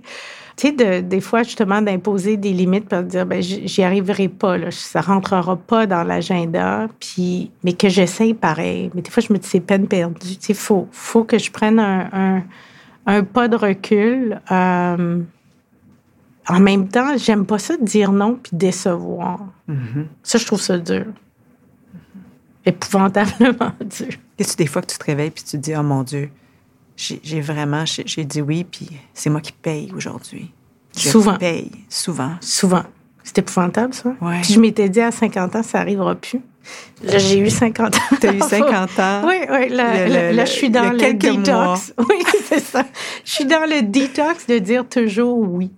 tu sais, de, des fois, justement, d'imposer des limites pour dire, ben, j'y arriverai pas, là, ça rentrera pas dans l'agenda, puis, mais que j'essaye pareil. Mais des fois, je me dis, c'est peine perdue. Tu sais, faut, faut que je prenne un, un, un pas de recul. Euh, en même temps, j'aime pas ça de dire non puis décevoir. Mm-hmm. Ça, je trouve ça dur. Épouvantablement dur. Qu'est-ce des fois que tu te réveilles puis tu te dis, oh mon Dieu, j'ai vraiment, j'ai dit oui, puis c'est moi qui paye aujourd'hui. Souvent. paye, souvent. Souvent. C'est épouvantable, ça. Ouais. Puis je m'étais dit à 50 ans, ça n'arrivera plus. Là, j'ai eu 50 ans. Tu as eu 50 ans. Oui, oui. Là, le, là, je suis dans le, détox. Mois. Oui, c'est ça. Je suis dans le détox de dire toujours oui.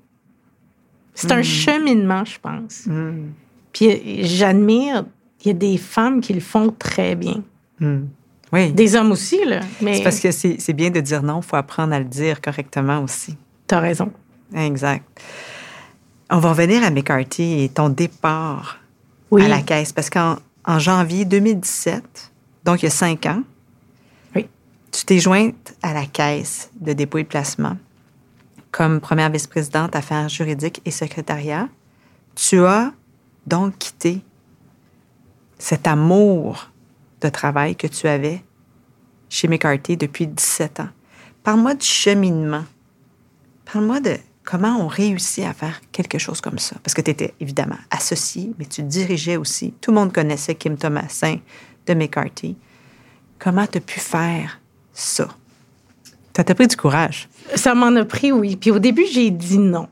C'est mm. un cheminement, je pense. Mm. Puis j'admire, il y a des femmes qui le font très bien. Mm. Oui. Des hommes aussi, là. Mais... C'est parce que c'est bien de dire non, il faut apprendre à le dire correctement aussi. Tu as raison. Exact. On va revenir à McCarthy et ton départ oui. à la caisse. Parce qu'en en janvier 2017, donc il y a cinq ans, oui. tu t'es jointe à la caisse de dépôt et de placement comme première vice-présidente affaires juridiques et secrétariat. Tu as donc quitté cet amour de travail que tu avais chez McCarthy depuis 17 ans. Parle-moi du cheminement. Parle-moi de comment on réussit à faire quelque chose comme ça? Parce que tu étais évidemment associé, mais tu dirigeais aussi. Tout le monde connaissait Kim Thomasin de McCarthy. Comment tu as pu faire ça? Ça t'a pris du courage? Ça m'en a pris, oui. Puis au début, j'ai dit non.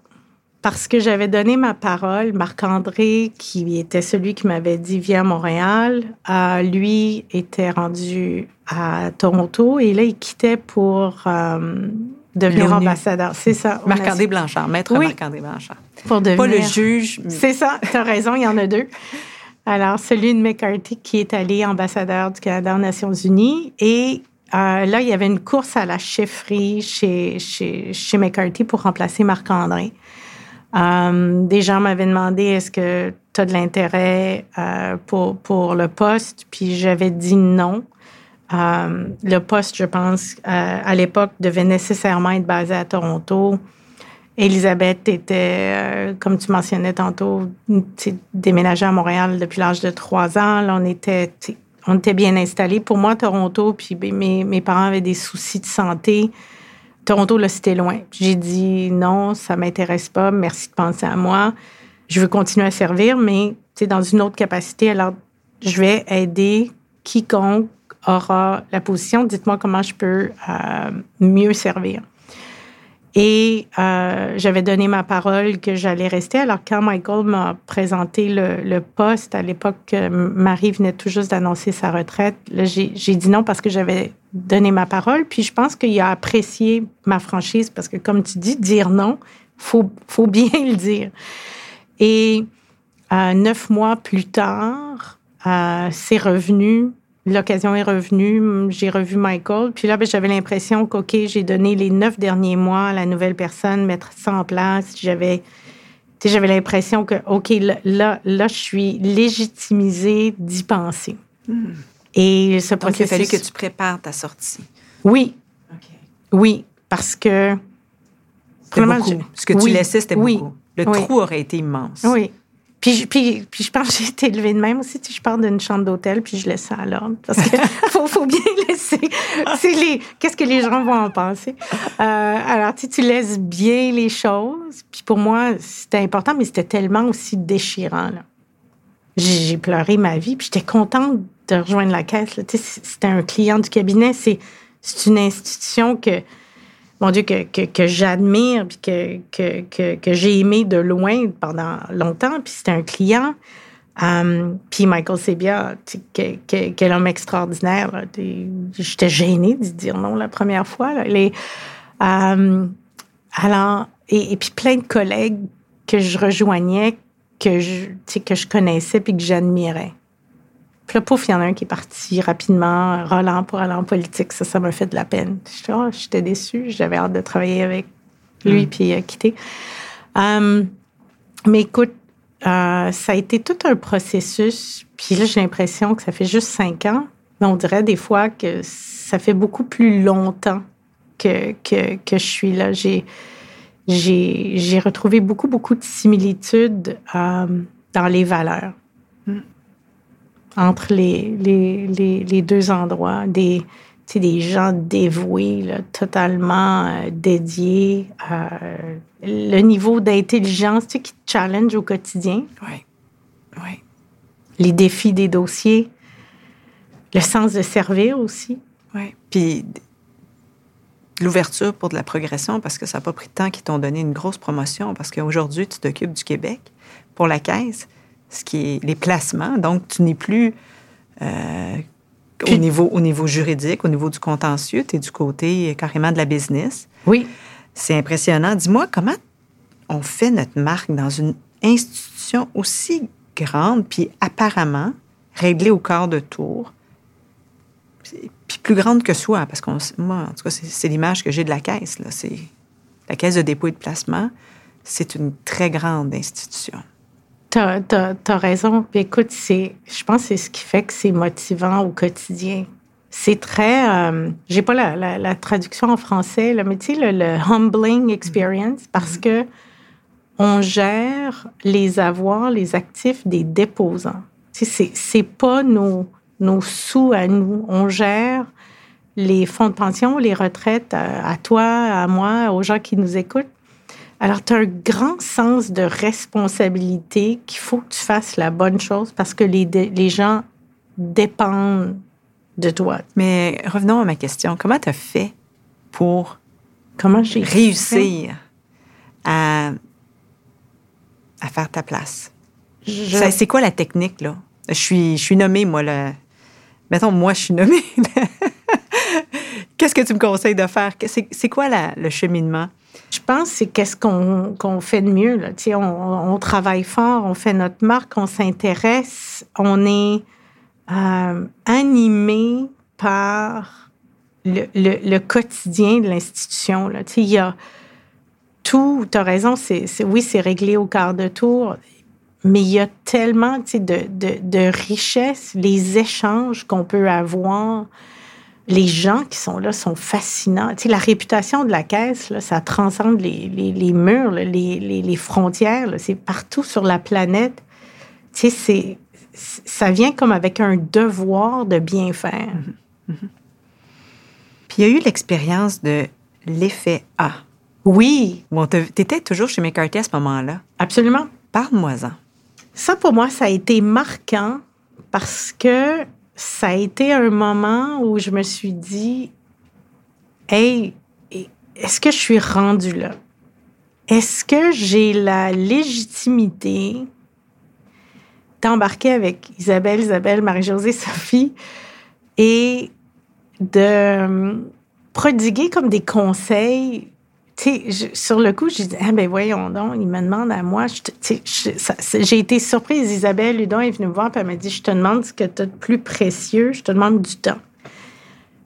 Parce que j'avais donné ma parole. Marc-André, qui était celui qui m'avait dit viens à Montréal, euh, lui était rendu à Toronto et là, il quittait pour euh, devenir ambassadeur. C'est ça. Marc-André Blanchard, maître Marc-André Blanchard. Pour devenir... Pas le juge. C'est ça, tu as raison, il y en a deux. Alors, celui de McCarthy qui est allé ambassadeur du Canada aux Nations Unies et euh, là, il y avait une course à la chefferie chez, chez, chez McCarthy pour remplacer Marc-André. Euh, des gens m'avaient demandé est-ce que tu as de l'intérêt euh, pour, pour le poste, puis j'avais dit non. le poste, je pense, à l'époque, devait nécessairement être basé à Toronto. Elisabeth était, comme tu mentionnais tantôt, déménagée à Montréal depuis l'âge de trois ans. Là, on était on était bien installés. Pour moi, Toronto, puis mes, mes parents avaient des soucis de santé. Toronto, là, c'était loin. J'ai dit non, ça m'intéresse pas. Merci de penser à moi. Je veux continuer à servir, mais dans une autre capacité. Alors, je vais aider quiconque aura la position. Dites-moi comment je peux euh, mieux servir. Et euh, j'avais donné ma parole que j'allais rester. Alors, quand Michael m'a présenté le, poste, à l'époque, Marie venait tout juste d'annoncer sa retraite, j'ai dit non parce que j'avais donné ma parole. Puis je pense qu'il a apprécié ma franchise parce que, comme tu dis, dire non, faut, faut bien le dire. Et euh, neuf mois plus tard, euh, c'est revenu L'occasion est revenue, j'ai revu Michael, puis là, ben, j'avais l'impression qu'OK, j'ai donné les neuf derniers mois à la nouvelle personne, mettre ça en place. J'avais, j'avais l'impression que, OK, là, là, je suis légitimisée d'y penser. Hmm. Et ce Donc, fallu que tu prépares ta sortie. Oui. Oui, parce que... Vraiment, Ce que tu laissais, c'était beaucoup. Le trou aurait été immense. Oui. Puis, puis, puis je pense que j'ai été élevée de même aussi. Je pars d'une chambre d'hôtel, puis je laisse ça à l'ordre. Parce qu'il faut, faut, bien laisser. Les, qu'est-ce que les gens vont en penser? Euh, alors, tu, tu laisses bien les choses. Puis pour moi, c'était important, mais c'était tellement aussi déchirant. Là. J'ai, pleuré ma vie, puis j'étais contente de rejoindre la caisse. Là. C'était un client du cabinet. C'est, c'est une institution que mon Dieu, que, que, j'admire, puis que, que, que, j'ai aimé de loin pendant longtemps. Puis c'était un client. Um, puis Michael Sebia, quel homme extraordinaire. J'étais gênée de dire non la première fois. Là. Les, um, alors, et, et, puis plein de collègues que je rejoignais, que je, que je connaissais puis que j'admirais. Puis là, pouf, il y en a un qui est parti rapidement, Roland, pour aller en politique. Ça, ça m'a fait de la peine. Oh, j'étais déçue. J'avais hâte de travailler avec lui, mm. puis il a quitté. Hum, mais écoute, euh, ça a été tout un processus. Puis là, j'ai l'impression que ça fait juste cinq ans. Mais on dirait des fois que ça fait beaucoup plus longtemps que, que, que je suis là. J'ai, j'ai, retrouvé beaucoup, beaucoup de similitudes euh, dans les valeurs. Entre les, les, les, deux endroits, des, des gens dévoués, là, totalement euh, dédiés. Euh, le niveau d'intelligence qui te challenge au quotidien. Oui. Oui. Les défis des dossiers. Le sens de servir aussi. Oui. Puis l'ouverture pour de la progression, parce que ça n'a pas pris de temps qu'ils t'ont donné une grosse promotion, parce qu'aujourd'hui, tu t'occupes du Québec pour la caisse ce qui est les placements. Donc, tu n'es plus euh, au, niveau, au niveau juridique, au niveau du contentieux, tu es du côté carrément de la business. Oui. C'est impressionnant. Dis-moi, comment on fait notre marque dans une institution aussi grande, puis apparemment réglée au quart de tour, puis plus grande que soi, parce que moi, en tout cas, c'est l'image que j'ai de la caisse. C'est la caisse de dépôt et de placement. C'est une très grande institution. Tu as, raison. Puis écoute, je pense que c'est ce qui fait que c'est motivant au quotidien. C'est très. Euh, j'ai pas la, la, traduction en français, là, mais tu sais, le, humbling experience, parce que on gère les avoirs, les actifs des déposants. Tu sais, c'est pas nos, nos sous à nous. On gère les fonds de pension, les retraites à, à toi, à moi, aux gens qui nous écoutent. Alors, tu as un grand sens de responsabilité qu'il faut que tu fasses la bonne chose parce que les, les gens dépendent de toi. Mais revenons à ma question. Comment tu as fait pour Comment j'ai réussir à, à faire ta place? C'est quoi la technique, là? Je suis, je suis nommée, moi, le... Mettons, moi, je suis nommée. Qu'est-ce que tu me conseilles de faire? C'est quoi la, le cheminement? Je pense que c'est qu'est-ce qu'on fait de mieux. Là. On, on, travaille fort, on fait notre marque, on s'intéresse, on est euh, animé par le, le, le, quotidien de l'institution. Il y a tout, tu as raison, c'est, oui, c'est réglé au quart de tour, mais il y a tellement de, de, de richesses, les échanges qu'on peut avoir les gens qui sont là sont fascinants. Tu sais, la réputation de la caisse, là, ça transcende les, les, les murs, les, les, frontières. C'est partout sur la planète. Tu sais, ça vient comme avec un devoir de bien faire. Mm-hmm. Mm-hmm. Puis il y a eu l'expérience de l'effet A. Oui. Bon, tu étais toujours chez McCarthy à ce moment-là. Absolument. Parle-moi-en. Ça, pour moi, ça a été marquant parce que ça a été un moment où je me suis dit, hey, est-ce que je suis rendue là? Est-ce que j'ai la légitimité d'embarquer avec Isabelle, Isabelle, Marie-Josée, Sophie et de euh, prodiguer comme des conseils sur le coup, j'ai dit, ah ben voyons donc, il me demande à moi. J'ai été surprise. Isabelle Ludon est venue me voir et elle m'a dit, je te demande ce que tu as de plus précieux, je te demande du temps.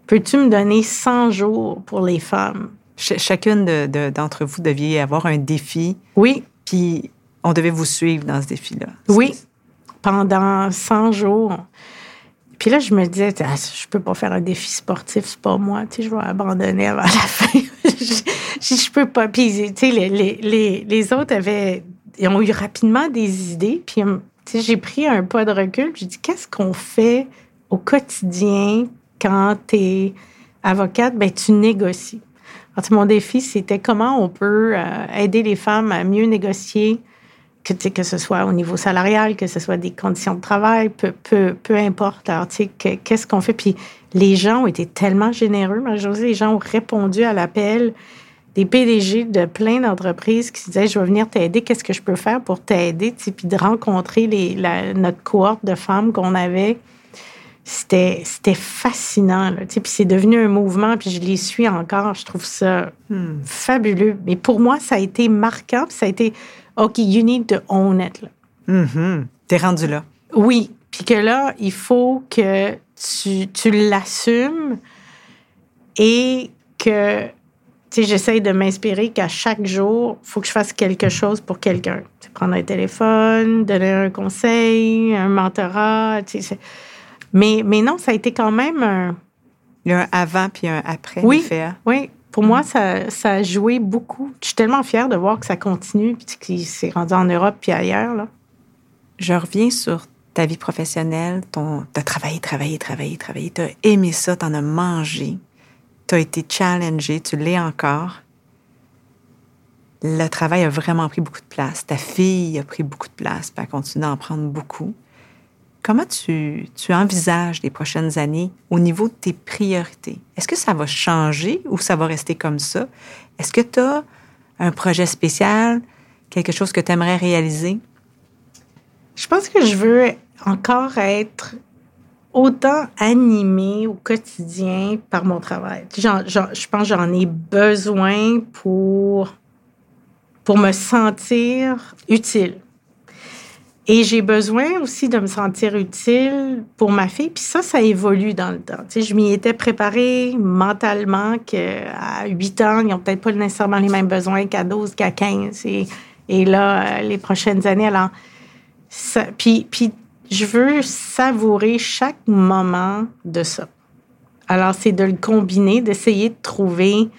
Peux-tu me donner 100 jours pour les femmes? chacune d'entre vous deviez avoir un défi. Oui. Puis on devait vous suivre dans ce défi-là. Oui. Pendant 100 jours. Puis là, je me disais, ah, je peux pas faire un défi sportif, c'est pas moi, tu sais, je vais abandonner avant la fin. je, je, peux pas. Puis, tu sais, les, autres avaient, ils ont eu rapidement des idées. Puis, tu sais, j'ai pris un pas de recul. J'ai dit, qu'est-ce qu'on fait au quotidien quand tu es avocate? Ben, tu négocies. Mon défi, c'était comment on peut euh, aider les femmes à mieux négocier que, que ce soit au niveau salarial, que ce soit des conditions de travail, peu, peu, peu importe. Alors, tu sais, qu'est-ce qu'on fait? Puis les gens ont été tellement généreux, Marie-Josée, les gens ont répondu à l'appel des PDG de plein d'entreprises qui se disaient, je vais venir t'aider, qu'est-ce que je peux faire pour t'aider? Puis de rencontrer les, notre cohorte de femmes qu'on avait. C'était, fascinant. Là, puis c'est devenu un mouvement, puis je les suis encore. Je trouve ça hmm. fabuleux. Mais pour moi, ça a été marquant. ça a été OK, you need to own it. Mm-hmm. T'es rendu là. Oui. Puis que là, il faut que tu, tu l'assumes et que tu sais, j'essaye de m'inspirer qu'à chaque jour, il faut que je fasse quelque chose pour quelqu'un. Prendre un téléphone, donner un conseil, un mentorat. Mais, mais non, ça a été quand même un. Il y a un avant puis un après. Oui. Oui. Pour moi, ça, ça, a joué beaucoup. Je suis tellement fière de voir que ça continue puis qu'il s'est rendu en Europe puis ailleurs. Là. Je reviens sur ta vie professionnelle. Ton, as travaillé, travaillé, travaillé, travaillé. Tu as aimé ça, tu en as mangé. Tu as été challengé, tu l'es encore. Le travail a vraiment pris beaucoup de place. Ta fille a pris beaucoup de place, puis elle continue d'en prendre beaucoup. Comment tu, tu envisages les prochaines années au niveau de tes priorités? Est-ce que ça va changer ou ça va rester comme ça? Est-ce que tu as un projet spécial, quelque chose que tu aimerais réaliser? Je pense que je veux encore être autant animée au quotidien par mon travail. je pense que j'en ai besoin pour, pour me sentir utile. Et j'ai besoin aussi de me sentir utile pour ma fille. Puis ça, ça évolue dans le temps. Je m'y étais préparée mentalement qu'à 8 ans, ils n'ont peut-être pas nécessairement les mêmes besoins qu'à 12, qu'à 15. Et, là, les prochaines années, alors... Puis, puis je veux savourer chaque moment de ça. Alors, c'est de le combiner, d'essayer de trouver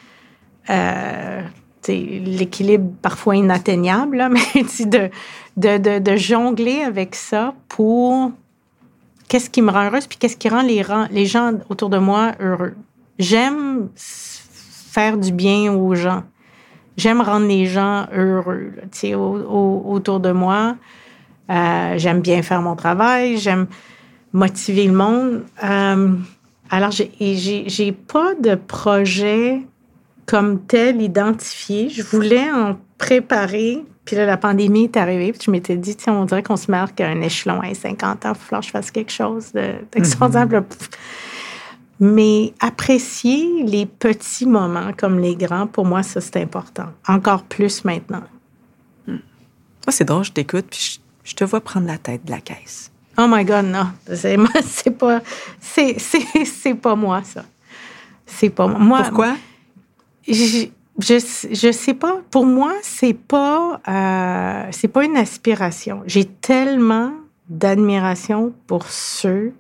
euh, l'équilibre parfois inatteignable, mais de, de, de, jongler avec ça pour qu'est-ce qui me rend heureuse, puis qu'est-ce qui rend les, gens autour de moi heureux. J'aime faire du bien aux gens. j'aime rendre les gens heureux, tu autour de moi. Euh, j'aime bien faire mon travail, j'aime motiver le monde. Euh, alors, j'ai pas de projet comme tel identifié. Je voulais en préparer. Puis là, la pandémie est arrivée. Puis je m'étais dit, tiens, on dirait qu'on se marque à un échelon. à 50 ans, il faut que je fasse quelque chose d'extraordinaire. Mais apprécier les petits moments comme les grands, pour moi, ça, c'est important. Encore plus maintenant. Hmm. Moi, c'est drôle, je t'écoute, puis je, te vois prendre la tête de la caisse. Oh my God, non. C'est pas, c'est, pas moi, ça. C'est pas moi. Pourquoi? Je, je, sais pas. Pour moi, c'est pas, euh, c'est pas une aspiration. J'ai tellement d'admiration pour ceux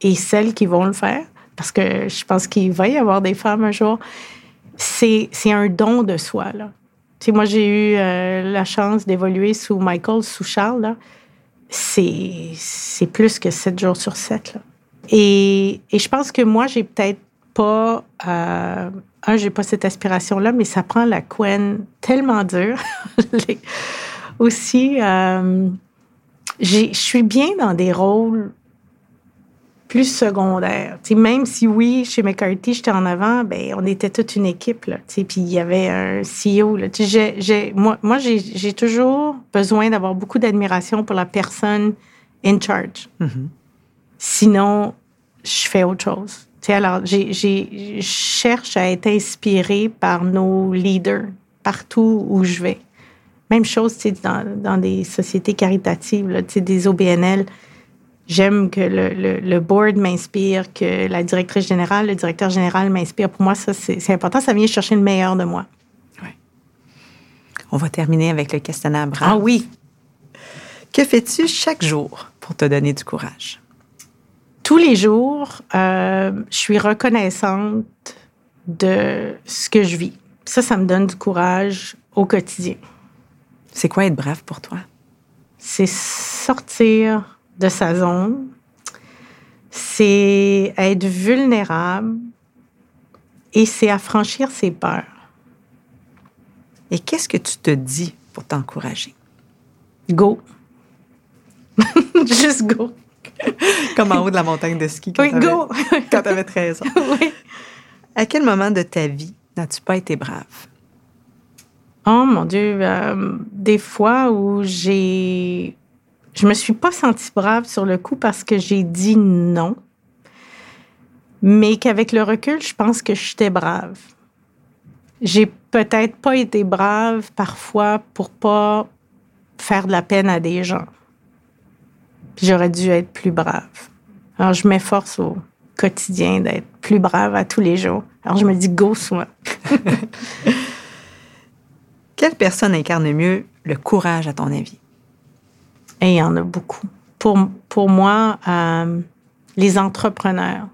et celles qui vont le faire parce que je pense qu'il va y avoir des femmes un jour, c'est, un don de soi. Là. Tu moi, j'ai eu euh, la chance d'évoluer sous Michael, sous Charles. C'est, plus que sept jours sur sept. Et, et je pense que moi, j'ai peut-être pas... Euh, un, j'ai pas cette aspiration-là, mais ça prend la couenne tellement dure. Aussi, euh, je suis bien dans des rôles plus secondaire. même si oui, chez McCarthy, j'étais en avant, ben on était toute une équipe. Puis il y avait un CEO. Là, j'ai, moi, moi j'ai, toujours besoin d'avoir beaucoup d'admiration pour la personne in charge. Mm-hmm. Sinon, je fais autre chose. Alors, j'ai, je cherche à être inspirée par nos leaders partout où je vais. Même chose dans, dans des sociétés caritatives, là, des OBNL J'aime que le, le, board m'inspire, que la directrice générale, le directeur général m'inspire. Pour moi, ça, c'est important. Ça vient chercher le meilleur de moi. Oui. On va terminer avec le questionnaire Ah oui. Que fais-tu chaque jour pour te donner du courage? Tous les jours, euh, je suis reconnaissante de ce que je vis. Ça, ça me donne du courage au quotidien. C'est quoi être brave pour toi? C'est sortir de sa zone, c'est être vulnérable et c'est affranchir ses peurs. Et qu'est-ce que tu te dis pour t'encourager? Go. Juste go. Comme en haut de la montagne de ski. Quand oui, go. quand tu avais 13 ans. oui. À quel moment de ta vie n'as-tu pas été brave? Oh mon Dieu, euh, des fois où j'ai je me suis pas sentie brave sur le coup parce que j'ai dit non. Mais qu'avec le recul, je pense que j'étais brave. J'ai peut-être pas été brave parfois pour pas faire de la peine à des gens. J'aurais dû être plus brave. Alors, je m'efforce au quotidien d'être plus brave à tous les jours. Alors, je me dis, go, moi. Quelle personne incarne mieux le courage, à ton avis? Et il y en a beaucoup. Pour, pour moi, euh, les entrepreneurs,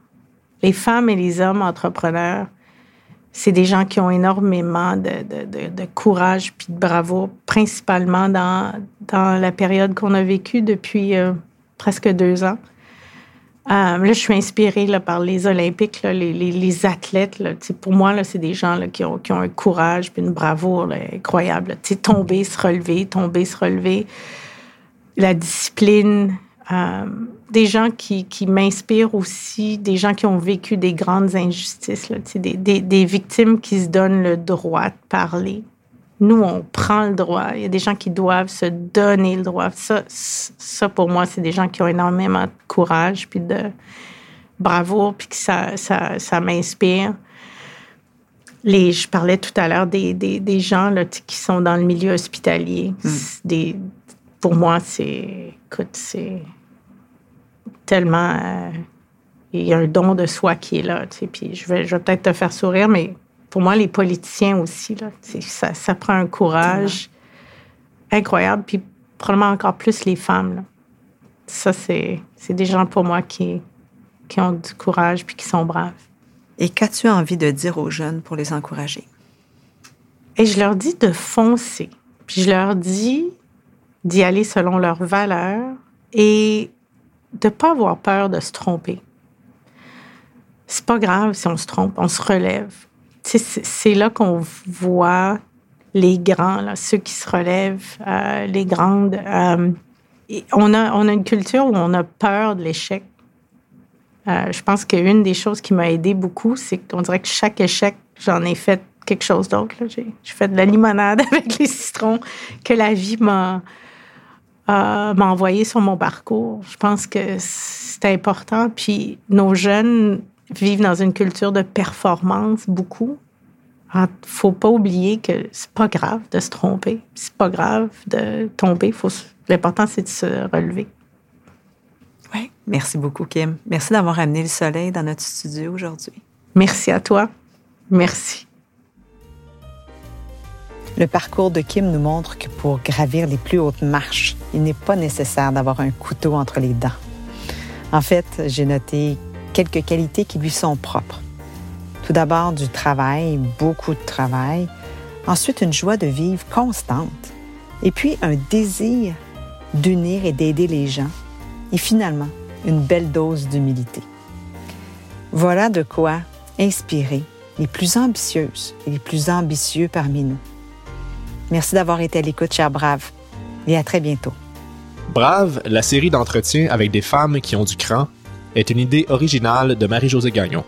les femmes et les hommes entrepreneurs, c'est des gens qui ont énormément de, de, de, courage puis de bravoure, principalement dans, dans la période qu'on a vécue depuis euh, presque deux ans. Euh, là, je suis inspirée là, par les Olympiques, les, les, athlètes. Là, pour moi, c'est des gens qui, ont, qui ont un courage puis une bravoure incroyable. Tomber, se relever, tomber, se relever la discipline, euh, des gens qui, qui m'inspirent aussi, des gens qui ont vécu des grandes injustices, des, des, des, victimes qui se donnent le droit de parler. Nous, on prend le droit. Il y a des gens qui doivent se donner le droit. Ça, ça pour moi, c'est des gens qui ont énormément de courage puis de bravoure, puis que ça, ça, ça m'inspire. Les, je parlais tout à l'heure des, des, des gens là, qui sont dans le milieu hospitalier, mm. des, pour moi, c'est, écoute, c'est tellement, euh, il y a un don de soi qui est là, tu sais, puis je vais, je vais peut-être te faire sourire, mais pour moi, les politiciens aussi, là, ça, ça prend un courage incroyable, puis probablement encore plus les femmes, là. Ça, c'est, des gens pour moi qui, qui ont du courage puis qui sont braves. Et qu'as-tu envie de dire aux jeunes pour les encourager? Et je leur dis de foncer. Puis je leur dis d'y aller selon leurs valeurs et de pas avoir peur de se tromper. C'est pas grave si on se trompe, on se relève. C'est là qu'on voit les grands, ceux qui se relèvent, euh, les grandes. Euh, on, a, on a une culture où on a peur de l'échec. Euh, je pense qu'une des choses qui m'a aidé beaucoup, c'est qu'on dirait que chaque échec, j'en ai fait quelque chose d'autre. J'ai fait de la limonade avec les citrons que la vie m'a envoyé sur mon parcours. Je pense que c'est important. Puis nos jeunes vivent dans une culture de performance beaucoup. Il ah, faut pas oublier que c'est pas grave de se tromper. C'est pas grave de tomber. L'important, c'est de se relever. Oui. Merci beaucoup, Kim. Merci d'avoir amené le soleil dans notre studio aujourd'hui. Merci à toi. Merci. Le parcours de Kim nous montre que pour gravir les plus hautes marches, il n'est pas nécessaire d'avoir un couteau entre les dents. En fait, j'ai noté quelques qualités qui lui sont propres. Tout d'abord du travail, beaucoup de travail. Ensuite, une joie de vivre constante. Et puis, un désir d'unir et d'aider les gens. Et finalement, une belle dose d'humilité. Voilà de quoi inspirer les plus ambitieuses et les plus ambitieux parmi nous. Merci d'avoir été à l'écoute, cher Brave, et à très bientôt. Brave, la série d'entretiens avec des femmes qui ont du cran, est une idée originale de Marie-Josée Gagnon.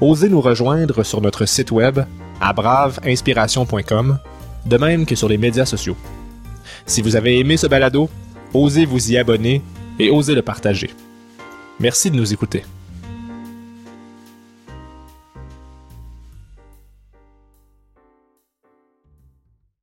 Osez nous rejoindre sur notre site web à braveinspiration.com, de même que sur les médias sociaux. Si vous avez aimé ce balado, osez vous y abonner et osez le partager. Merci de nous écouter.